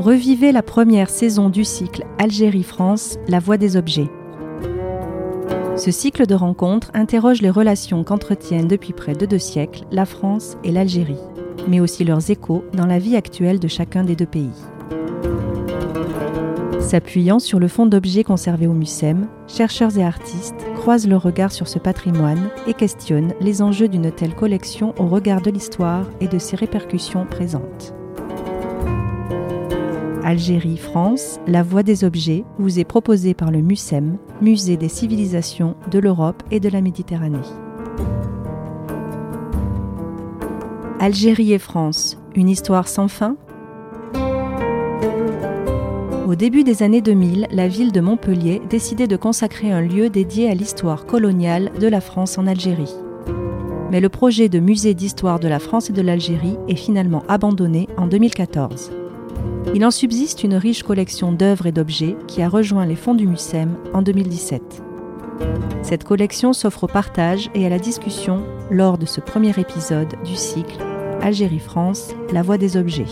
Revivez la première saison du cycle Algérie-France, la voie des objets. Ce cycle de rencontres interroge les relations qu'entretiennent depuis près de deux siècles la France et l'Algérie, mais aussi leurs échos dans la vie actuelle de chacun des deux pays. S'appuyant sur le fond d'objets conservés au MUSEM, chercheurs et artistes croisent leur regard sur ce patrimoine et questionnent les enjeux d'une telle collection au regard de l'histoire et de ses répercussions présentes. Algérie, France, La Voie des Objets vous est proposée par le MUSEM, Musée des civilisations de l'Europe et de la Méditerranée. Algérie et France, une histoire sans fin? Au début des années 2000, la ville de Montpellier décidait de consacrer un lieu dédié à l'histoire coloniale de la France en Algérie. Mais le projet de musée d'histoire de la France et de l'Algérie est finalement abandonné en 2014. Il en subsiste une riche collection d'œuvres et d'objets qui a rejoint les fonds du MUSEM en 2017. Cette collection s'offre au partage et à la discussion lors de ce premier épisode du cycle Algérie-France, la voie des objets.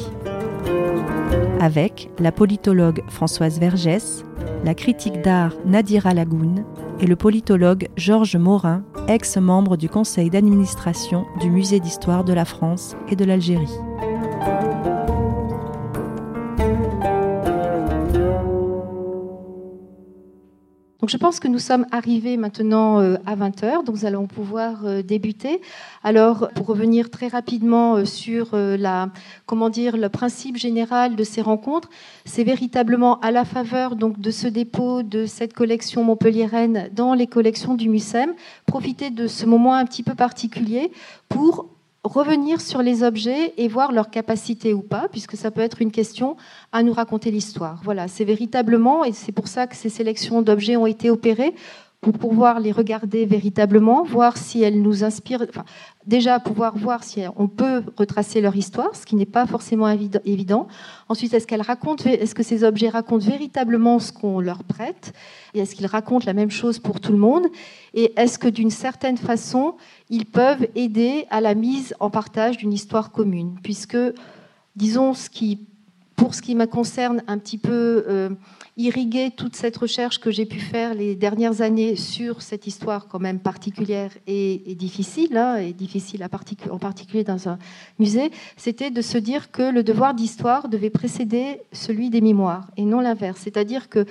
Avec la politologue Françoise Vergès, la critique d'art Nadira Lagoun et le politologue Georges Morin, ex-membre du conseil d'administration du Musée d'histoire de la France et de l'Algérie. Donc je pense que nous sommes arrivés maintenant euh, à 20h, donc nous allons pouvoir euh, débuter. Alors pour revenir très rapidement euh, sur la, comment dire, le principe général de ces rencontres, c'est véritablement à la faveur donc de ce dépôt de cette collection montpelliéraine dans les collections du MUSEM, profiter de ce moment un petit peu particulier pour revenir sur les objets et voir leur capacité ou pas, puisque ça peut être une question à nous raconter l'histoire. Voilà, c'est véritablement, et c'est pour ça que ces sélections d'objets ont été opérées, pour pouvoir les regarder véritablement, voir si elles nous inspirent, déjà pouvoir voir si on peut retracer leur histoire, ce qui n'est pas forcément évident. Ensuite, est-ce qu'elles racontent, est-ce que ces objets racontent véritablement ce qu'on leur prête, et est-ce qu'ils racontent la même chose pour tout le monde, et est-ce que d'une certaine façon, ils peuvent aider à la mise en partage d'une histoire commune, puisque, disons, ce qui, pour ce qui me concerne un petit peu euh, irriguer toute cette recherche que j'ai pu faire les dernières années sur cette histoire quand même particulière et, difficile, hein, et difficile en particulier dans un musée, c'était de se dire que le devoir d'histoire devait précéder celui des mémoires et non l'inverse. C'est-à-dire que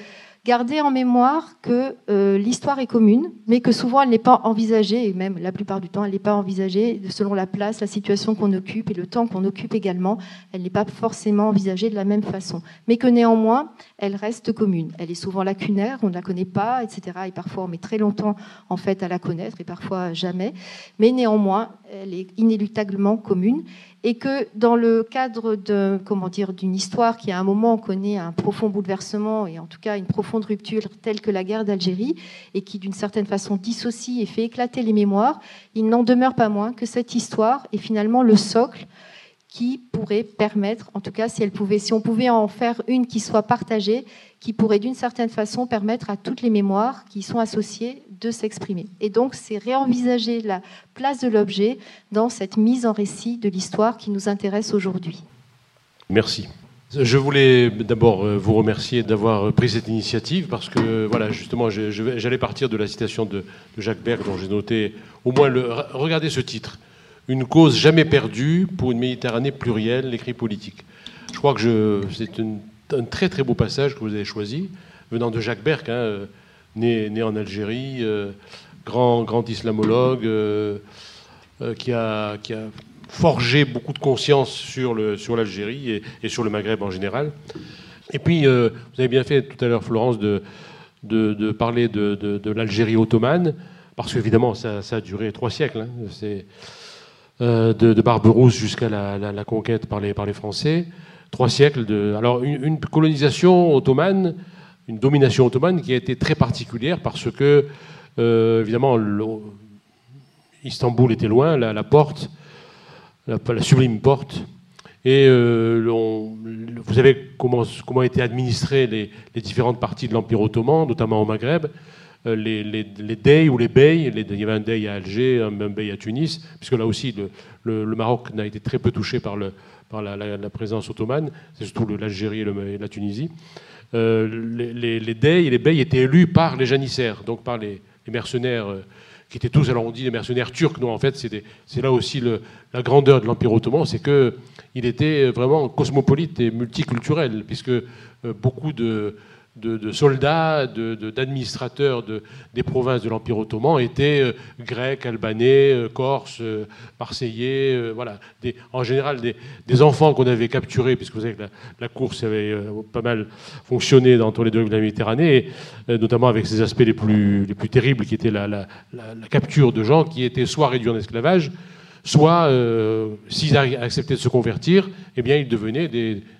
garder en mémoire que euh, l'histoire est commune, mais que souvent elle n'est pas envisagée, et même la plupart du temps elle n'est pas envisagée selon la place, la situation qu'on occupe et le temps qu'on occupe également, elle n'est pas forcément envisagée de la même façon, mais que néanmoins elle reste commune. Elle est souvent lacunaire, on ne la connaît pas, etc. Et parfois on met très longtemps en fait à la connaître et parfois jamais, mais néanmoins elle est inéluctablement commune et que dans le cadre de, comment dire, d'une histoire qui à un moment connaît un profond bouleversement et en tout cas une profonde rupture telle que la guerre d'Algérie et qui d'une certaine façon dissocie et fait éclater les mémoires, il n'en demeure pas moins que cette histoire est finalement le socle qui pourrait permettre, en tout cas si elle pouvait, si on pouvait en faire une qui soit partagée, qui pourrait d'une certaine façon permettre à toutes les mémoires qui y sont associées de s'exprimer. Et donc, c'est réenvisager la place de l'objet dans cette mise en récit de l'histoire qui nous intéresse aujourd'hui. Merci. Je voulais d'abord euh, vous remercier d'avoir pris cette initiative parce que, voilà, justement, j'allais partir de la citation de, Jacques Berg dont j'ai noté au moins le. Regardez ce titre Une cause jamais perdue pour une Méditerranée plurielle, l'écrit politique. Je crois que c'est un très très beau passage que vous avez choisi, venant de Jacques Berg. Hein, né, en Algérie, euh, grand, grand islamologue, euh, euh, qui, a, forgé beaucoup de conscience sur l'Algérie et, sur le Maghreb en général. Et puis, vous avez bien fait tout à l'heure, Florence, de, parler de, l'Algérie ottomane, parce qu'évidemment, ça, ça, a duré trois siècles. Hein. C'est de, Barberousse jusqu'à la, conquête par les, Français. Trois siècles de. Alors, une, une colonisation ottomane une domination ottomane qui a été très particulière parce que, euh, évidemment, Istanbul était loin, la, porte, la, sublime porte. Et euh, vous savez comment, comment étaient administrées les, différentes parties de l'Empire ottoman, notamment au Maghreb. Les, les, les Dey ou les Bey. il y avait un Dey à Alger, un, Bey à Tunis, puisque là aussi, le, Maroc n'a été très peu touché par, le, par la, présence ottomane, c'est surtout l'Algérie et, la Tunisie. les, les, les Dey et les Bey étaient élus par les janissaires, donc par les, mercenaires qui étaient tous, alors on dit des mercenaires turcs, non, en fait, c'est là aussi la grandeur de l'Empire ottoman, c'est qu'il était vraiment cosmopolite et multiculturel, puisque euh, beaucoup de, de, soldats, d'administrateurs de, des provinces de l'Empire ottoman étaient euh, grecs, albanais, euh, corses, euh, marseillais, voilà. en général, des, enfants qu'on avait capturés, puisque vous savez que la, course avait pas mal fonctionné dans tous les deux de la Méditerranée, notamment avec ses aspects les plus, les plus terribles, qui étaient la, la, capture de gens qui étaient soit réduits en esclavage, soit, s'ils acceptaient de se convertir, eh bien, ils devenaient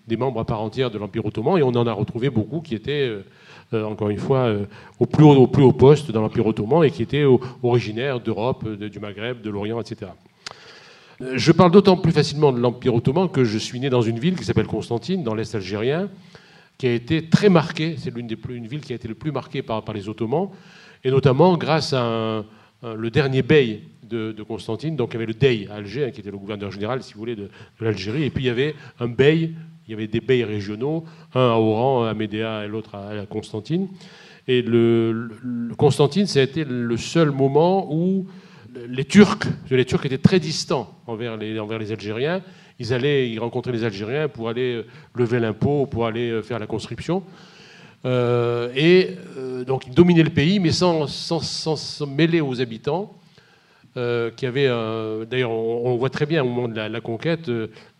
des membres à part entière de l'Empire ottoman, et on en a retrouvé beaucoup qui étaient, euh, euh, encore une fois, euh, au, plus haut, poste dans l'Empire ottoman et qui étaient originaires d'Europe, du Maghreb, de l'Orient, etc. Je parle d'autant plus facilement de l'Empire ottoman que je suis né dans une ville qui s'appelle Constantine, dans l'Est algérien, qui a été très marquée, c'est l'une des plus, une ville qui a été le plus marquée par les Ottomans, et notamment grâce à le dernier bey de, Constantine, donc il y avait le Dey à Alger, hein, qui était le gouverneur général, si vous voulez, de, l'Algérie, et puis il y avait un bey il y avait des beys régionaux, un à Oran, un à Médéa et l'autre à, Constantine. Et le, Constantine, ça a été le seul moment où les Turcs, les Turcs étaient très distants envers les, envers les Algériens. Ils allaient, ils rencontraient les Algériens pour aller euh, lever l'impôt, pour aller euh, faire la conscription. Euh, et donc ils dominaient le pays, mais sans, sans, sans, mêler aux habitants. Qui avaient, d'ailleurs, on, voit très bien au moment de la, conquête,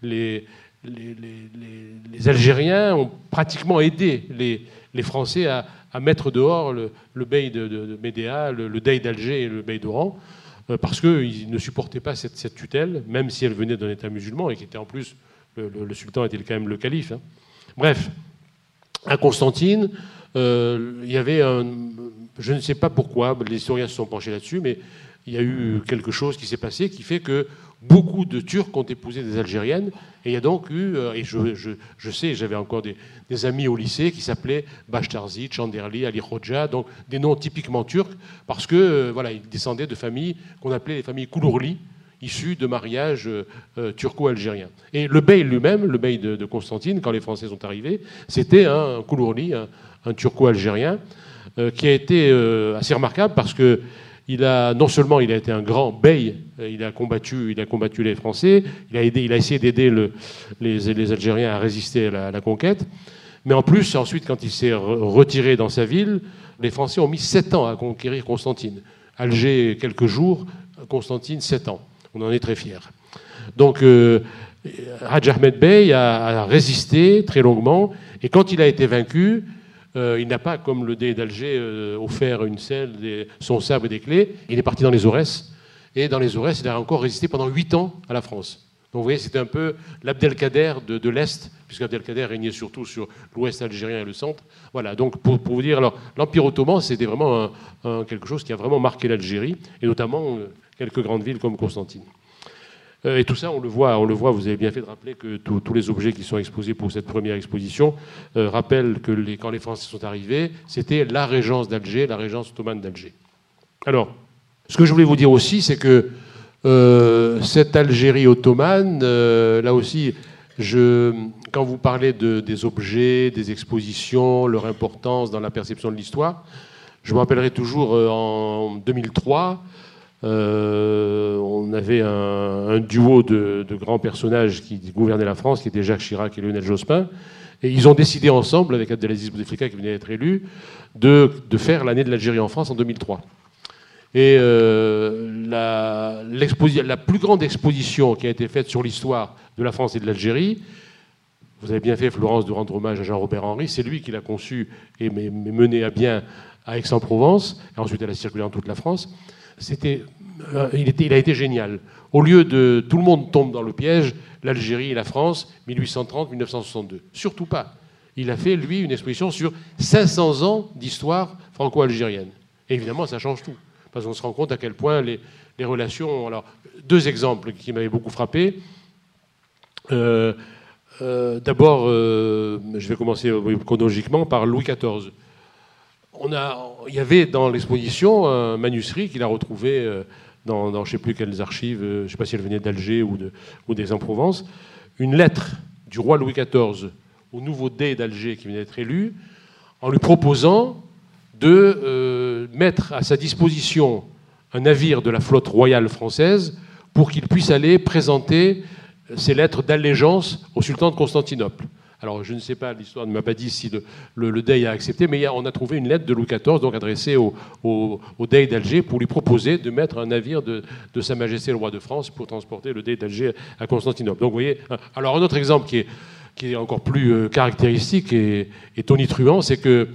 les, les, Algériens ont pratiquement aidé les, Français à, mettre dehors le, bey de, Médéa, le, le Dey d'Alger et le bey d'Oran, euh, parce qu'ils ne supportaient pas cette, tutelle, même si elle venait d'un État musulman et qui était en plus, le, sultan était quand même le calife. Hein. Bref, à Constantine, euh, il y avait un. Je ne sais pas pourquoi, les historiens se sont penchés là-dessus, mais il y a eu quelque chose qui s'est passé qui fait que beaucoup de Turcs ont épousé des Algériennes. Et il y a donc eu, euh, et je, sais, j'avais encore des, amis au lycée qui s'appelaient Bashtarzi, Chanderli, Ali Khoja, donc des noms typiquement turcs, parce que euh, voilà, ils descendaient de familles qu'on appelait les familles Koulourli, issues de mariages euh, turco-algériens. Et le bey lui-même, le bey de, Constantine, quand les Français sont arrivés, c'était un Koulourli, un, turco-algérien, qui a été assez remarquable parce que il a, non seulement il a été un grand bey, euh, il a combattu, il a combattu les Français, il a, aidé, il a essayé d'aider les, Algériens à résister à la, conquête, mais en plus, ensuite, quand il s'est retiré dans sa ville, les Français ont mis sept ans à conquérir Constantine. Alger, quelques jours, Constantine, sept ans. On en est très fiers. Donc, euh, Ahmed Bey a, résisté très longuement, et quand il a été vaincu, euh, il n'a pas, comme le dé d'Alger, euh, offert une selle, son sabre et des clés. Il est parti dans les Aurès. Et dans les Aurès, il a encore résisté pendant huit ans à la France. Donc vous voyez, c'était un peu l'Abdelkader de, de l'Est, puisque Abdelkader régnait surtout sur l'Ouest algérien et le centre. Voilà, donc pour, vous dire, alors l'Empire ottoman, c'était vraiment quelque chose qui a vraiment marqué l'Algérie, et notamment euh, quelques grandes villes comme Constantine. Euh, et tout ça, on le voit. Vous avez bien fait de rappeler que tous les objets qui sont exposés pour cette première exposition euh, rappellent que quand les Français sont arrivés, c'était la régence d'Alger, la régence ottomane d'Alger. Alors, ce que je voulais vous dire aussi, c'est que euh, cette Algérie ottomane, là aussi, quand vous parlez des objets, des expositions, leur importance dans la perception de l'histoire, je me rappellerai toujours en 2003 euh, on avait un, duo de, grands personnages qui gouvernaient la France, qui étaient Jacques Chirac et Lionel Jospin. Et ils ont décidé ensemble, avec Abdelaziz Bouteflika qui venait d'être élu, de, faire l'année de l'Algérie en France en 2003. Et euh, la, la, plus grande exposition qui a été faite sur l'histoire de la France et de l'Algérie, vous avez bien fait, Florence, de rendre hommage à Jean-Robert Henry, c'est lui qui l'a conçu et mené à bien à Aix-en-Provence, et ensuite elle a circulé en toute la France c'était, euh, il, a été génial. Au lieu de tout le monde tombe dans le piège, l'Algérie et la France, 1830-1962. Surtout pas. Il a fait, lui, une exposition sur 500 ans d'histoire franco-algérienne. évidemment, ça change tout. Parce qu'on se rend compte à quel point les, relations. Alors, deux exemples qui m'avaient beaucoup frappé. Euh, euh, d'abord, je vais commencer chronologiquement par Louis XIV il y avait dans l'exposition un manuscrit qu'il a retrouvé euh, dans, je ne sais plus quelles archives, je ne sais pas si elle venait d'Alger ou, de, ou d'Aix-en-Provence, une lettre du roi Louis XIV au nouveau Dey d'Alger qui venait d'être élu, en lui proposant de mettre à sa disposition un navire de la flotte royale française pour qu'il puisse aller présenter ses lettres d'allégeance au sultan de Constantinople. Alors, je ne sais pas, l'histoire ne m'a pas dit si le, le, Dey a accepté, mais on a trouvé une lettre de Louis XIV, donc adressée au, au, Dey d'Alger, pour lui proposer de mettre un navire de, Sa Majesté le roi de France pour transporter le Dey d'Alger à Constantinople. Donc, vous voyez. Alors, un autre exemple qui est, qui est encore plus euh, caractéristique et, tonitruant, c'est que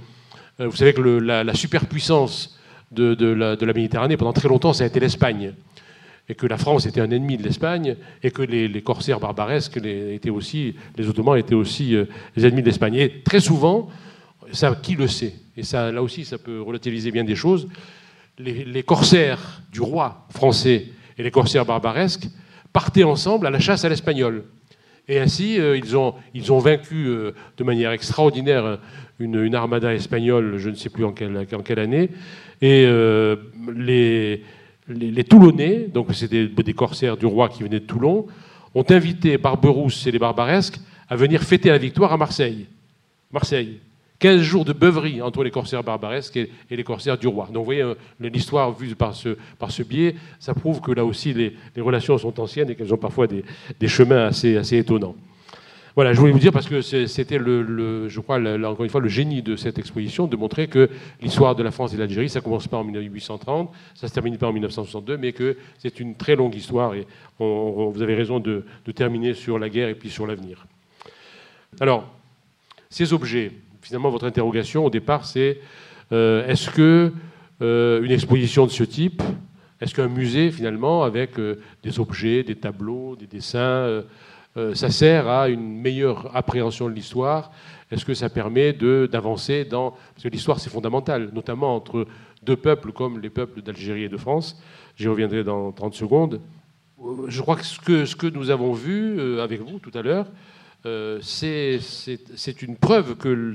euh, vous savez que la, superpuissance de, de, la, de la Méditerranée, pendant très longtemps, ça a été l'Espagne et que la France était un ennemi de l'Espagne, et que les, corsaires barbaresques les, étaient aussi, les Ottomans étaient aussi euh, les ennemis de l'Espagne. Et très souvent, ça, qui le sait? Et ça, là aussi, ça peut relativiser bien des choses. Les, corsaires du roi français et les corsaires barbaresques partaient ensemble à la chasse à l'espagnol. Et ainsi, euh, ils, ont, ils ont vaincu euh, de manière extraordinaire une, une, armada espagnole, je ne sais plus en quelle, en quelle année, et les les, Toulonnais, donc c'était des, corsaires du roi qui venaient de Toulon, ont invité Barberousse et les Barbaresques à venir fêter la victoire à Marseille. Marseille. 15 jours de beuverie entre les corsaires barbaresques et, les corsaires du roi. Donc vous voyez, euh, l'histoire vue par ce, biais, ça prouve que là aussi les, relations sont anciennes et qu'elles ont parfois des, chemins assez, assez étonnants. Voilà, je voulais vous dire parce que c'était le, je crois, encore une fois, le génie de cette exposition de montrer que l'histoire de la France et de l'Algérie, ça commence pas en 1830, ça se termine pas en 1962, mais que c'est une très longue histoire et vous avez raison de, terminer sur la guerre et puis sur l'avenir. Alors, ces objets, finalement, votre interrogation au départ, c'est euh, est-ce que euh, une exposition de ce type, est-ce qu'un musée, finalement, avec euh, des objets, des tableaux, des dessins, euh, ça sert à une meilleure appréhension de l'histoire Est-ce que ça permet d'avancer dans... Parce que l'histoire, c'est fondamental, notamment entre deux peuples comme les peuples d'Algérie et de France. J'y reviendrai dans 30 secondes. Je crois que ce que, ce que nous avons vu euh, avec vous tout à l'heure, euh, c'est une preuve que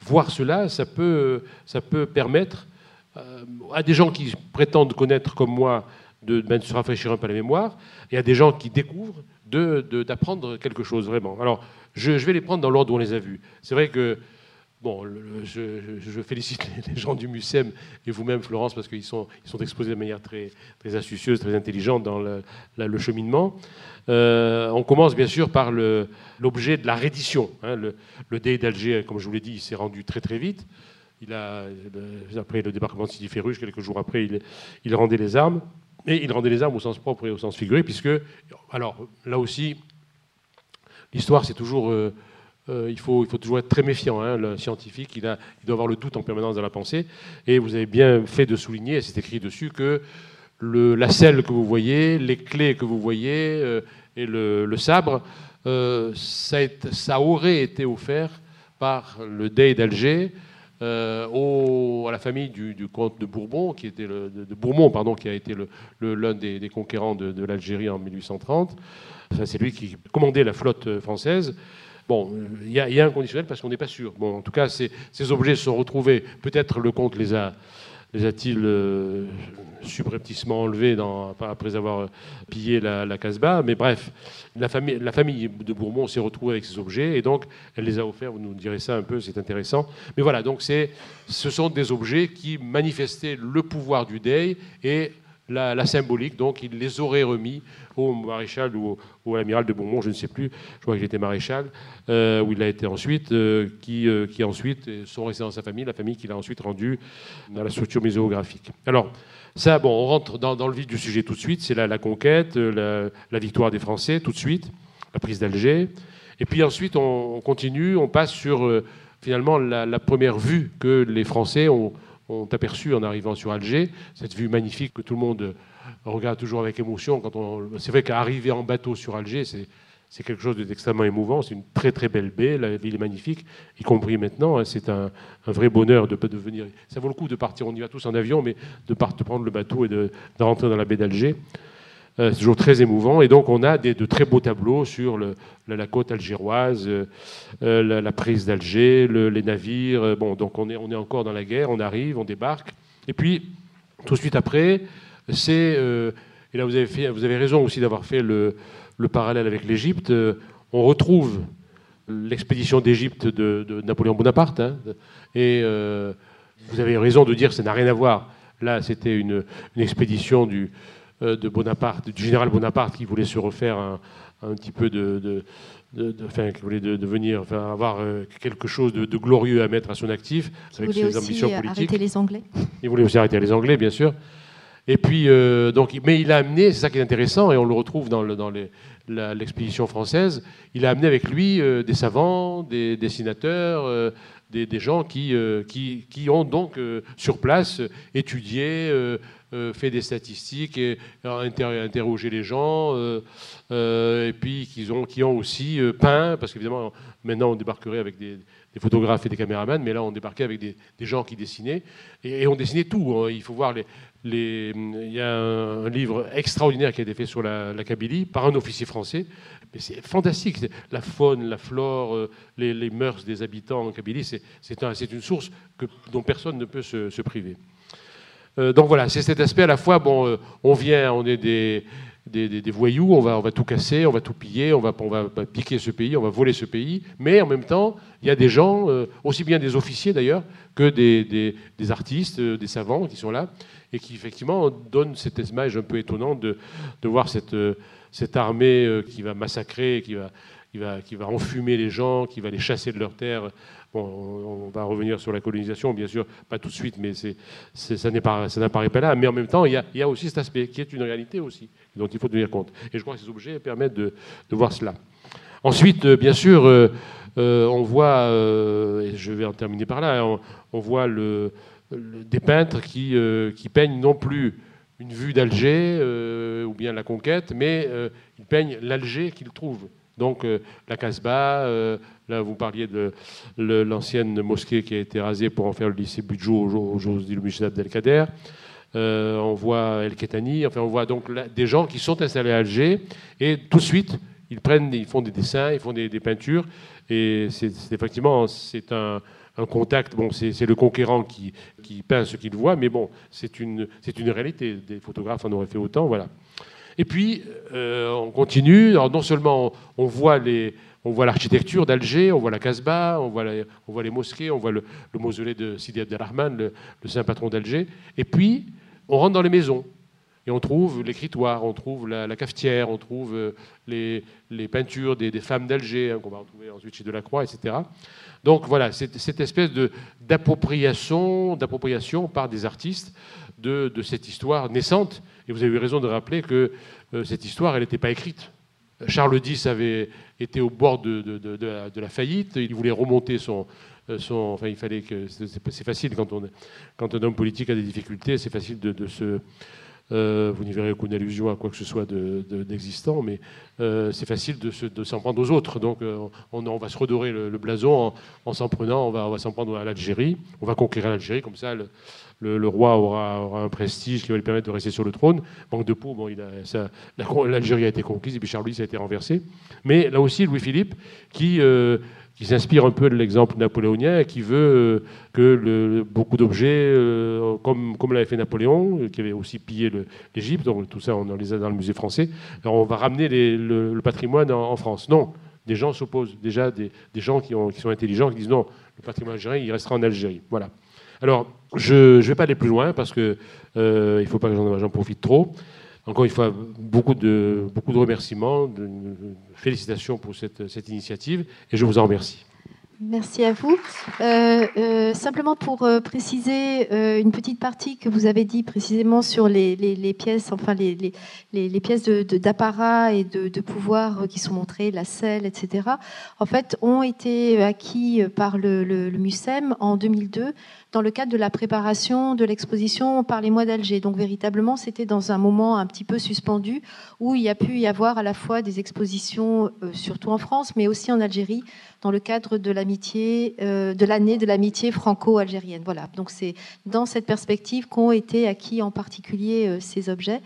voir cela, ça peut, ça peut permettre à des gens qui prétendent connaître comme moi de, de se rafraîchir un peu la mémoire, et à des gens qui découvrent d'apprendre quelque chose vraiment. Alors, je, vais les prendre dans l'ordre où on les a vus. C'est vrai que, bon, je, félicite les, gens du MUSEM et vous-même, Florence, parce qu'ils sont, sont exposés de manière très, très astucieuse, très intelligente dans le, le cheminement. Euh, on commence bien sûr par l'objet de la reddition. Hein. le, le dé d'Alger, comme je vous l'ai dit, il s'est rendu très très vite. Il a, après le débarquement de Sidi Ferruche, quelques jours après, il, il rendait les armes. Et il rendait les armes au sens propre et au sens figuré, puisque, alors là aussi, l'histoire, c'est toujours. Euh, euh, il, faut, il faut toujours être très méfiant. Hein, le scientifique, il, a, il doit avoir le doute en permanence dans la pensée. Et vous avez bien fait de souligner, et c'est écrit dessus, que la selle que vous voyez, les clés que vous voyez euh, et le, sabre, ça, ça, aurait été offert par le Dey d'Alger euh, à la famille du, comte de Bourbon, qui était le, de, Bourmont, pardon, qui a été l'un des, conquérants de, l'Algérie en 1830. c'est lui qui commandait la flotte française. Bon, il y, a un conditionnel parce qu'on n'est pas sûr. Bon, en tout cas, ces, ces objets sont retrouvés. Peut-être le comte les a les a-t-il euh, subrepticement enlevés après avoir pillé la, Casbah Mais bref, la famille, la famille de Bourmont s'est retrouvée avec ces objets et donc elle les a offerts. Vous nous direz ça un peu, c'est intéressant. Mais voilà, donc ce sont des objets qui manifestaient le pouvoir du Dey et la, symbolique. Donc il les aurait remis au maréchal ou au, amiral de Beaumont, je ne sais plus, je crois qu'il était maréchal, euh, où il a été ensuite, euh, qui, euh, qui ensuite sont restés dans sa famille, la famille qu'il a ensuite rendue dans la structure muséographique. Alors, ça, bon, on rentre dans, le vif du sujet tout de suite, c'est la, la, conquête, la, victoire des Français tout de suite, la prise d'Alger. Et puis ensuite, on, continue, on passe sur finalement la première vue que les Français ont ont aperçu en arrivant sur Alger, cette vue magnifique que tout le monde regarde toujours avec émotion. Quand on... C'est vrai qu'arriver en bateau sur Alger, c'est, quelque chose d'extrêmement émouvant. C'est une très très belle baie, la ville est magnifique, y compris maintenant. Hein. c'est un, vrai bonheur de, de venir. Ça vaut le coup de partir, on y va tous en avion, mais de prendre le bateau et de, rentrer dans la baie d'Alger. C'est toujours très émouvant. Et donc, on a des, de très beaux tableaux sur la, côte algéroise, la, prise d'Alger, les navires. Bon, donc, on est, on est encore dans la guerre, on arrive, on débarque. Et puis, tout de suite après, c'est. et là, vous avez, vous avez raison aussi d'avoir fait le, le parallèle avec l'Égypte. on retrouve l'expédition d'Égypte de, Napoléon Bonaparte. Hein. et euh, vous avez raison de dire que ça n'a rien à voir. Là, c'était une, expédition du, euh, de Bonaparte, du général Bonaparte qui voulait se refaire un, petit peu de, enfin, qui voulait devenir, enfin, avoir euh, quelque chose de, glorieux à mettre à son actif avec ses ambitions politiques. Arrêter les Anglais. Il voulait aussi arrêter les Anglais, bien sûr. Et puis, donc, mais il a amené, c'est ça qui est intéressant, et on le retrouve dans, le, dans l'expédition française, il a amené avec lui euh, des savants, des dessinateurs, euh, des, gens qui, euh, qui, qui, ont donc sur place étudié, fait des statistiques, et, interrogé les gens, et puis qui ont, qui ont aussi peint, parce qu'évidemment maintenant on débarquerait avec des, photographes et des caméramans, mais là on débarquait avec des, gens qui dessinaient, et, on dessinait tout. Hein. Il faut voir il y a un, livre extraordinaire qui a été fait sur la, Kabylie par un officier français. Mais c'est fantastique. La faune, la flore, euh, les, mœurs des habitants en Kabylie, c'est une source dont personne ne peut se, priver. Euh, donc voilà, c'est cet aspect à la fois, bon, euh, on vient, on est des, des, voyous, on va, on va tout casser, on va tout piller, on va, on va piquer ce pays, on va voler ce pays, mais en même temps, il y a des gens, aussi bien des officiers d'ailleurs, que des, des artistes, des savants qui sont là, et qui effectivement donne cette image un peu étonnante de, de voir cette, euh, cette armée euh, qui va massacrer, qui va, qui, va, qui va enfumer les gens, qui va les chasser de leurs terres. On va revenir sur la colonisation, bien sûr, pas tout de suite, mais c'est, ça, n'apparaît pas là. Mais en même temps, il y, a, aussi cet aspect qui est une réalité aussi, dont il faut tenir compte. Et je crois que ces objets permettent de, voir cela. Ensuite, euh, bien sûr, on voit, et je vais en terminer par là, on, voit des peintres qui, euh, qui, peignent non plus une vue d'Alger euh, ou bien la conquête, mais euh, ils peignent l'Alger qu'ils trouvent. Donc la Casbah, là vous parliez de l'ancienne mosquée qui a été rasée pour en faire le lycée Budjo aujourd'hui le musée d'Abdelkader. on voit El Ketani, enfin on voit donc des gens qui sont installés à Alger et tout de suite ils prennent, ils font des dessins, ils font des, peintures et c'est effectivement c'est un, un contact. Bon, c'est le conquérant qui, qui, peint ce qu'il voit, mais bon, c'est une, une réalité. Des photographes en auraient fait autant, voilà. Et puis, euh, on continue. Alors, non seulement on, voit les, on voit l'architecture d'Alger, on voit la Casbah, on voit, les mosquées, on voit le, mausolée de Sidi Abdelrahman, le, le saint patron d'Alger. Et puis, on rentre dans les maisons. Et on trouve l'écritoire, on trouve la, cafetière, on trouve euh, les, les peintures des, femmes d'Alger, hein, qu'on va retrouver ensuite chez Delacroix, etc. Donc voilà, cette espèce d'appropriation, d'appropriation par des artistes de, cette histoire naissante. Et vous avez eu raison de rappeler que euh, cette histoire, elle n'était pas écrite. Charles X avait été au bord de, la, faillite. Il voulait remonter son, euh, son, enfin, il fallait que c'est facile quand on quand un homme politique a des difficultés, c'est facile de, se euh, vous n'y verrez aucune allusion à quoi que ce soit d'existant, mais euh, c'est facile de, s'en prendre aux autres. Donc euh, on, va se redorer le, blason en, s'en prenant, on va, s'en prendre à l'Algérie, on va conquérir l'Algérie, comme ça le, roi aura, un prestige qui va lui permettre de rester sur le trône. Manque de peau, l'Algérie a été conquise et puis Charles Louis a été renversé. Mais là aussi, Louis-Philippe, qui qui s'inspire un peu de l'exemple napoléonien qui veut euh, que le, beaucoup d'objets, euh, comme, l'avait fait Napoléon, euh, qui avait aussi pillé l'Égypte, donc tout ça on les a dans le musée français, on va ramener le, patrimoine en, France. Non, des gens s'opposent, déjà des, gens qui, qui, sont intelligents, qui disent non, le patrimoine algérien, il restera en Algérie. Voilà. Alors, je ne vais pas aller plus loin parce qu'il ne faut pas que j'en profite trop. Encore une fois, beaucoup de, beaucoup de remerciements, de, félicitations pour cette, cette initiative et je vous en remercie. Merci à vous. Euh, euh, simplement pour euh, préciser une petite partie que vous avez dit précisément sur les, les, pièces, enfin les, les pièces d'apparat et de, de, pouvoir qui sont montrées, la selle, etc. En fait, ont été acquis par le, le, le MUSEM en 2002 dans le cadre de la préparation de l'exposition par les mois d'Alger. Donc véritablement, c'était dans un moment un petit peu suspendu où il y a pu y avoir à la fois des expositions, surtout en France, mais aussi en Algérie, dans le cadre de la l'amitié, de l'année de l'amitié franco-algérienne. Voilà. Donc c'est dans cette perspective qu'ont été acquis en particulier ces objets.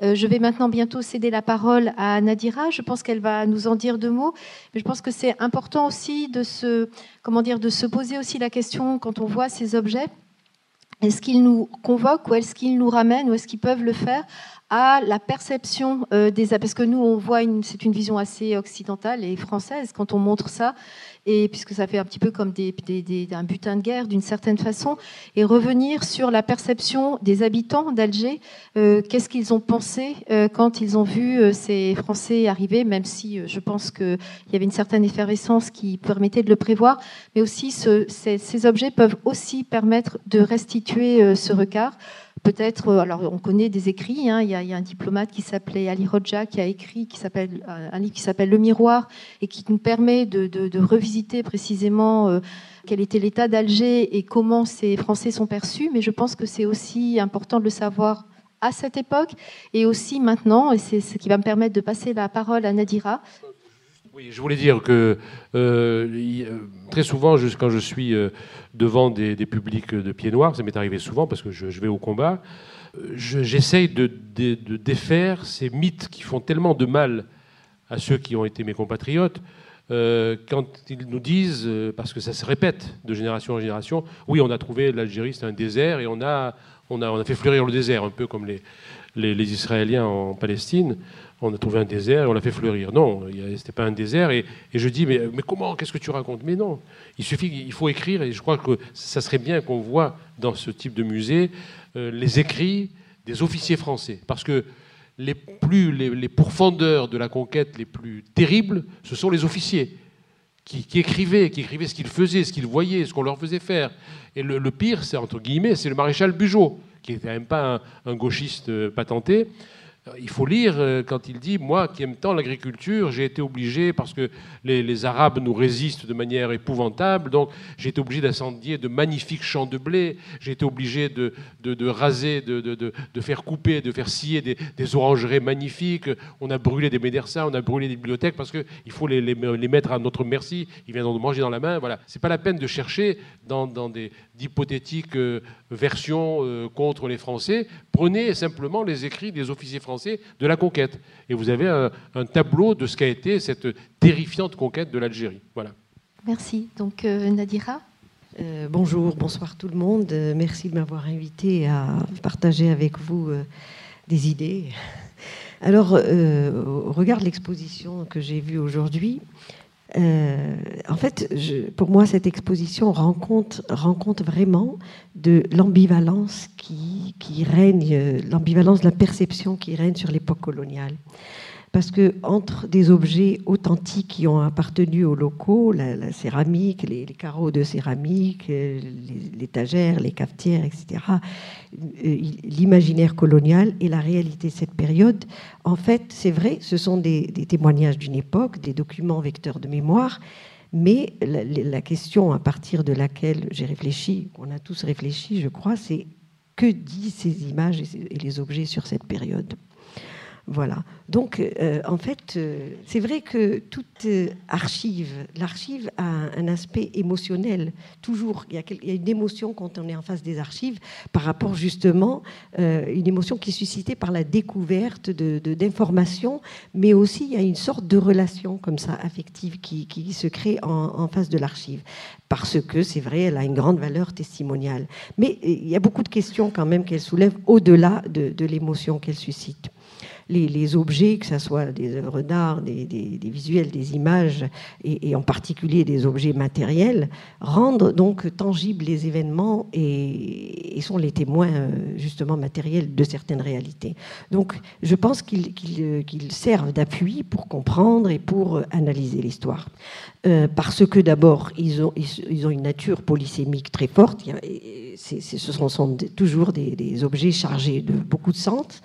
je vais maintenant bientôt céder la parole à Nadira. Je pense qu'elle va nous en dire deux mots. Mais je pense que c'est important aussi de se, comment dire, de se poser aussi la question quand on voit ces objets est-ce qu'ils nous convoquent ou est-ce qu'ils nous ramènent ou est-ce qu'ils peuvent le faire à la perception euh, des... Parce que nous, on voit, c'est une vision assez occidentale et française quand on montre ça et puisque ça fait un petit peu comme des, un butin de guerre d'une certaine façon, et revenir sur la perception des habitants d'Alger, euh, qu'est-ce qu'ils ont pensé euh, quand ils ont vu euh, ces Français arriver, même si je pense qu'il y avait une certaine effervescence qui permettait de le prévoir, mais aussi ce, ces, ces, objets peuvent aussi permettre de restituer ce regard peut-être, euh, alors on connaît des écrits, hein, il, y a, un diplomate qui s'appelait Ali Rodja qui a écrit s'appelle, un livre qui s'appelle Le Miroir et qui nous permet de, revisiter précisément euh, quel était l'état d'Alger et comment ces Français sont perçus. Mais je pense que c'est aussi important de le savoir à cette époque et aussi maintenant, et c'est ce qui va me permettre de passer la parole à Nadira, oui, je voulais dire que euh, euh, très souvent, quand je suis euh, devant des, publics de pieds noirs, ça m'est arrivé souvent parce que je, vais au combat, j'essaye de, défaire ces mythes qui font tellement de mal à ceux qui ont été mes compatriotes. quand ils nous disent, parce que ça se répète de génération en génération, oui, on a trouvé l'Algérie, c'est un désert, et on a, on, a, on a fait fleurir le désert, un peu comme les, les Israéliens en Palestine on a trouvé un désert et on l'a fait fleurir. Non, ce n'était pas un désert. Et, je dis, mais, mais comment Qu'est-ce que tu racontes? Mais non, il suffit, il faut écrire. Et je crois que ça serait bien qu'on voit dans ce type de musée euh, les écrits des officiers français. Parce que les, plus, les, pourfendeurs de la conquête les plus terribles, ce sont les officiers. Qui, écrivaient, qui écrivaient ce qu'ils faisaient, ce qu'ils voyaient, ce qu'on leur faisait faire. Et le, pire, c'est entre guillemets, c'est le maréchal Bugeaud, qui n'était même pas un, un gauchiste euh, patenté, il faut lire euh, quand il dit Moi qui aime tant l'agriculture, j'ai été obligé, parce que les, Arabes nous résistent de manière épouvantable, donc j'ai été obligé d'incendier de magnifiques champs de blé, j'ai été obligé de, raser, de, faire couper, de faire scier des, orangeries magnifiques, on a brûlé des médersa, on a brûlé des bibliothèques, parce qu'il faut les, mettre à notre merci, ils viendront de manger dans la main. Voilà. C'est pas la peine de chercher dans, des d'hypothétiques euh, versions euh, contre les Français. Prenez simplement les écrits des officiers français de la conquête. Et vous avez un, tableau de ce qu'a été cette terrifiante conquête de l'Algérie. Voilà. Merci. Donc euh, Nadira euh, bonjour, bonsoir tout le monde. Euh, merci de m'avoir invité à partager avec vous des idées. Alors, au regard de l'exposition que j'ai vue aujourd'hui, euh, en fait, pour moi, cette exposition rend compte, vraiment de l'ambivalence qui, qui, règne, l'ambivalence de la perception qui règne sur l'époque coloniale parce que entre des objets authentiques qui ont appartenu aux locaux, la, céramique, les, carreaux de céramique, euh, les, les cafetières, etc., euh, l'imaginaire colonial et la réalité de cette période, en fait, c'est vrai, ce sont des, témoignages d'une époque, des documents vecteurs de mémoire, mais la, la question à partir de laquelle j'ai réfléchi, qu'on a tous réfléchi, je crois, c'est que disent ces images et les objets sur cette période? Voilà. Donc, euh, en fait, euh, c'est vrai que toute euh, archive, l'archive a un, aspect émotionnel. Toujours, il y, a, une émotion quand on est en face des archives par rapport justement, une émotion qui est suscitée par la découverte d'informations, mais aussi il y a une sorte de relation comme ça affective qui, se crée en, face de l'archive. Parce que c'est vrai, elle a une grande valeur testimoniale. Mais il y a beaucoup de questions quand même qu'elle soulève au-delà de l'émotion qu'elle suscite les, objets, que ce soit des œuvres d'art, des, visuels, des images, et, en particulier des objets matériels, rendent donc tangibles les événements et, sont les témoins euh, justement matériels de certaines réalités. Donc je pense qu'ils servent d'appui pour comprendre et pour analyser l'histoire. Euh, parce que d'abord, ils ont, une nature polysémique très forte. ce sont, toujours des, objets chargés de beaucoup de sens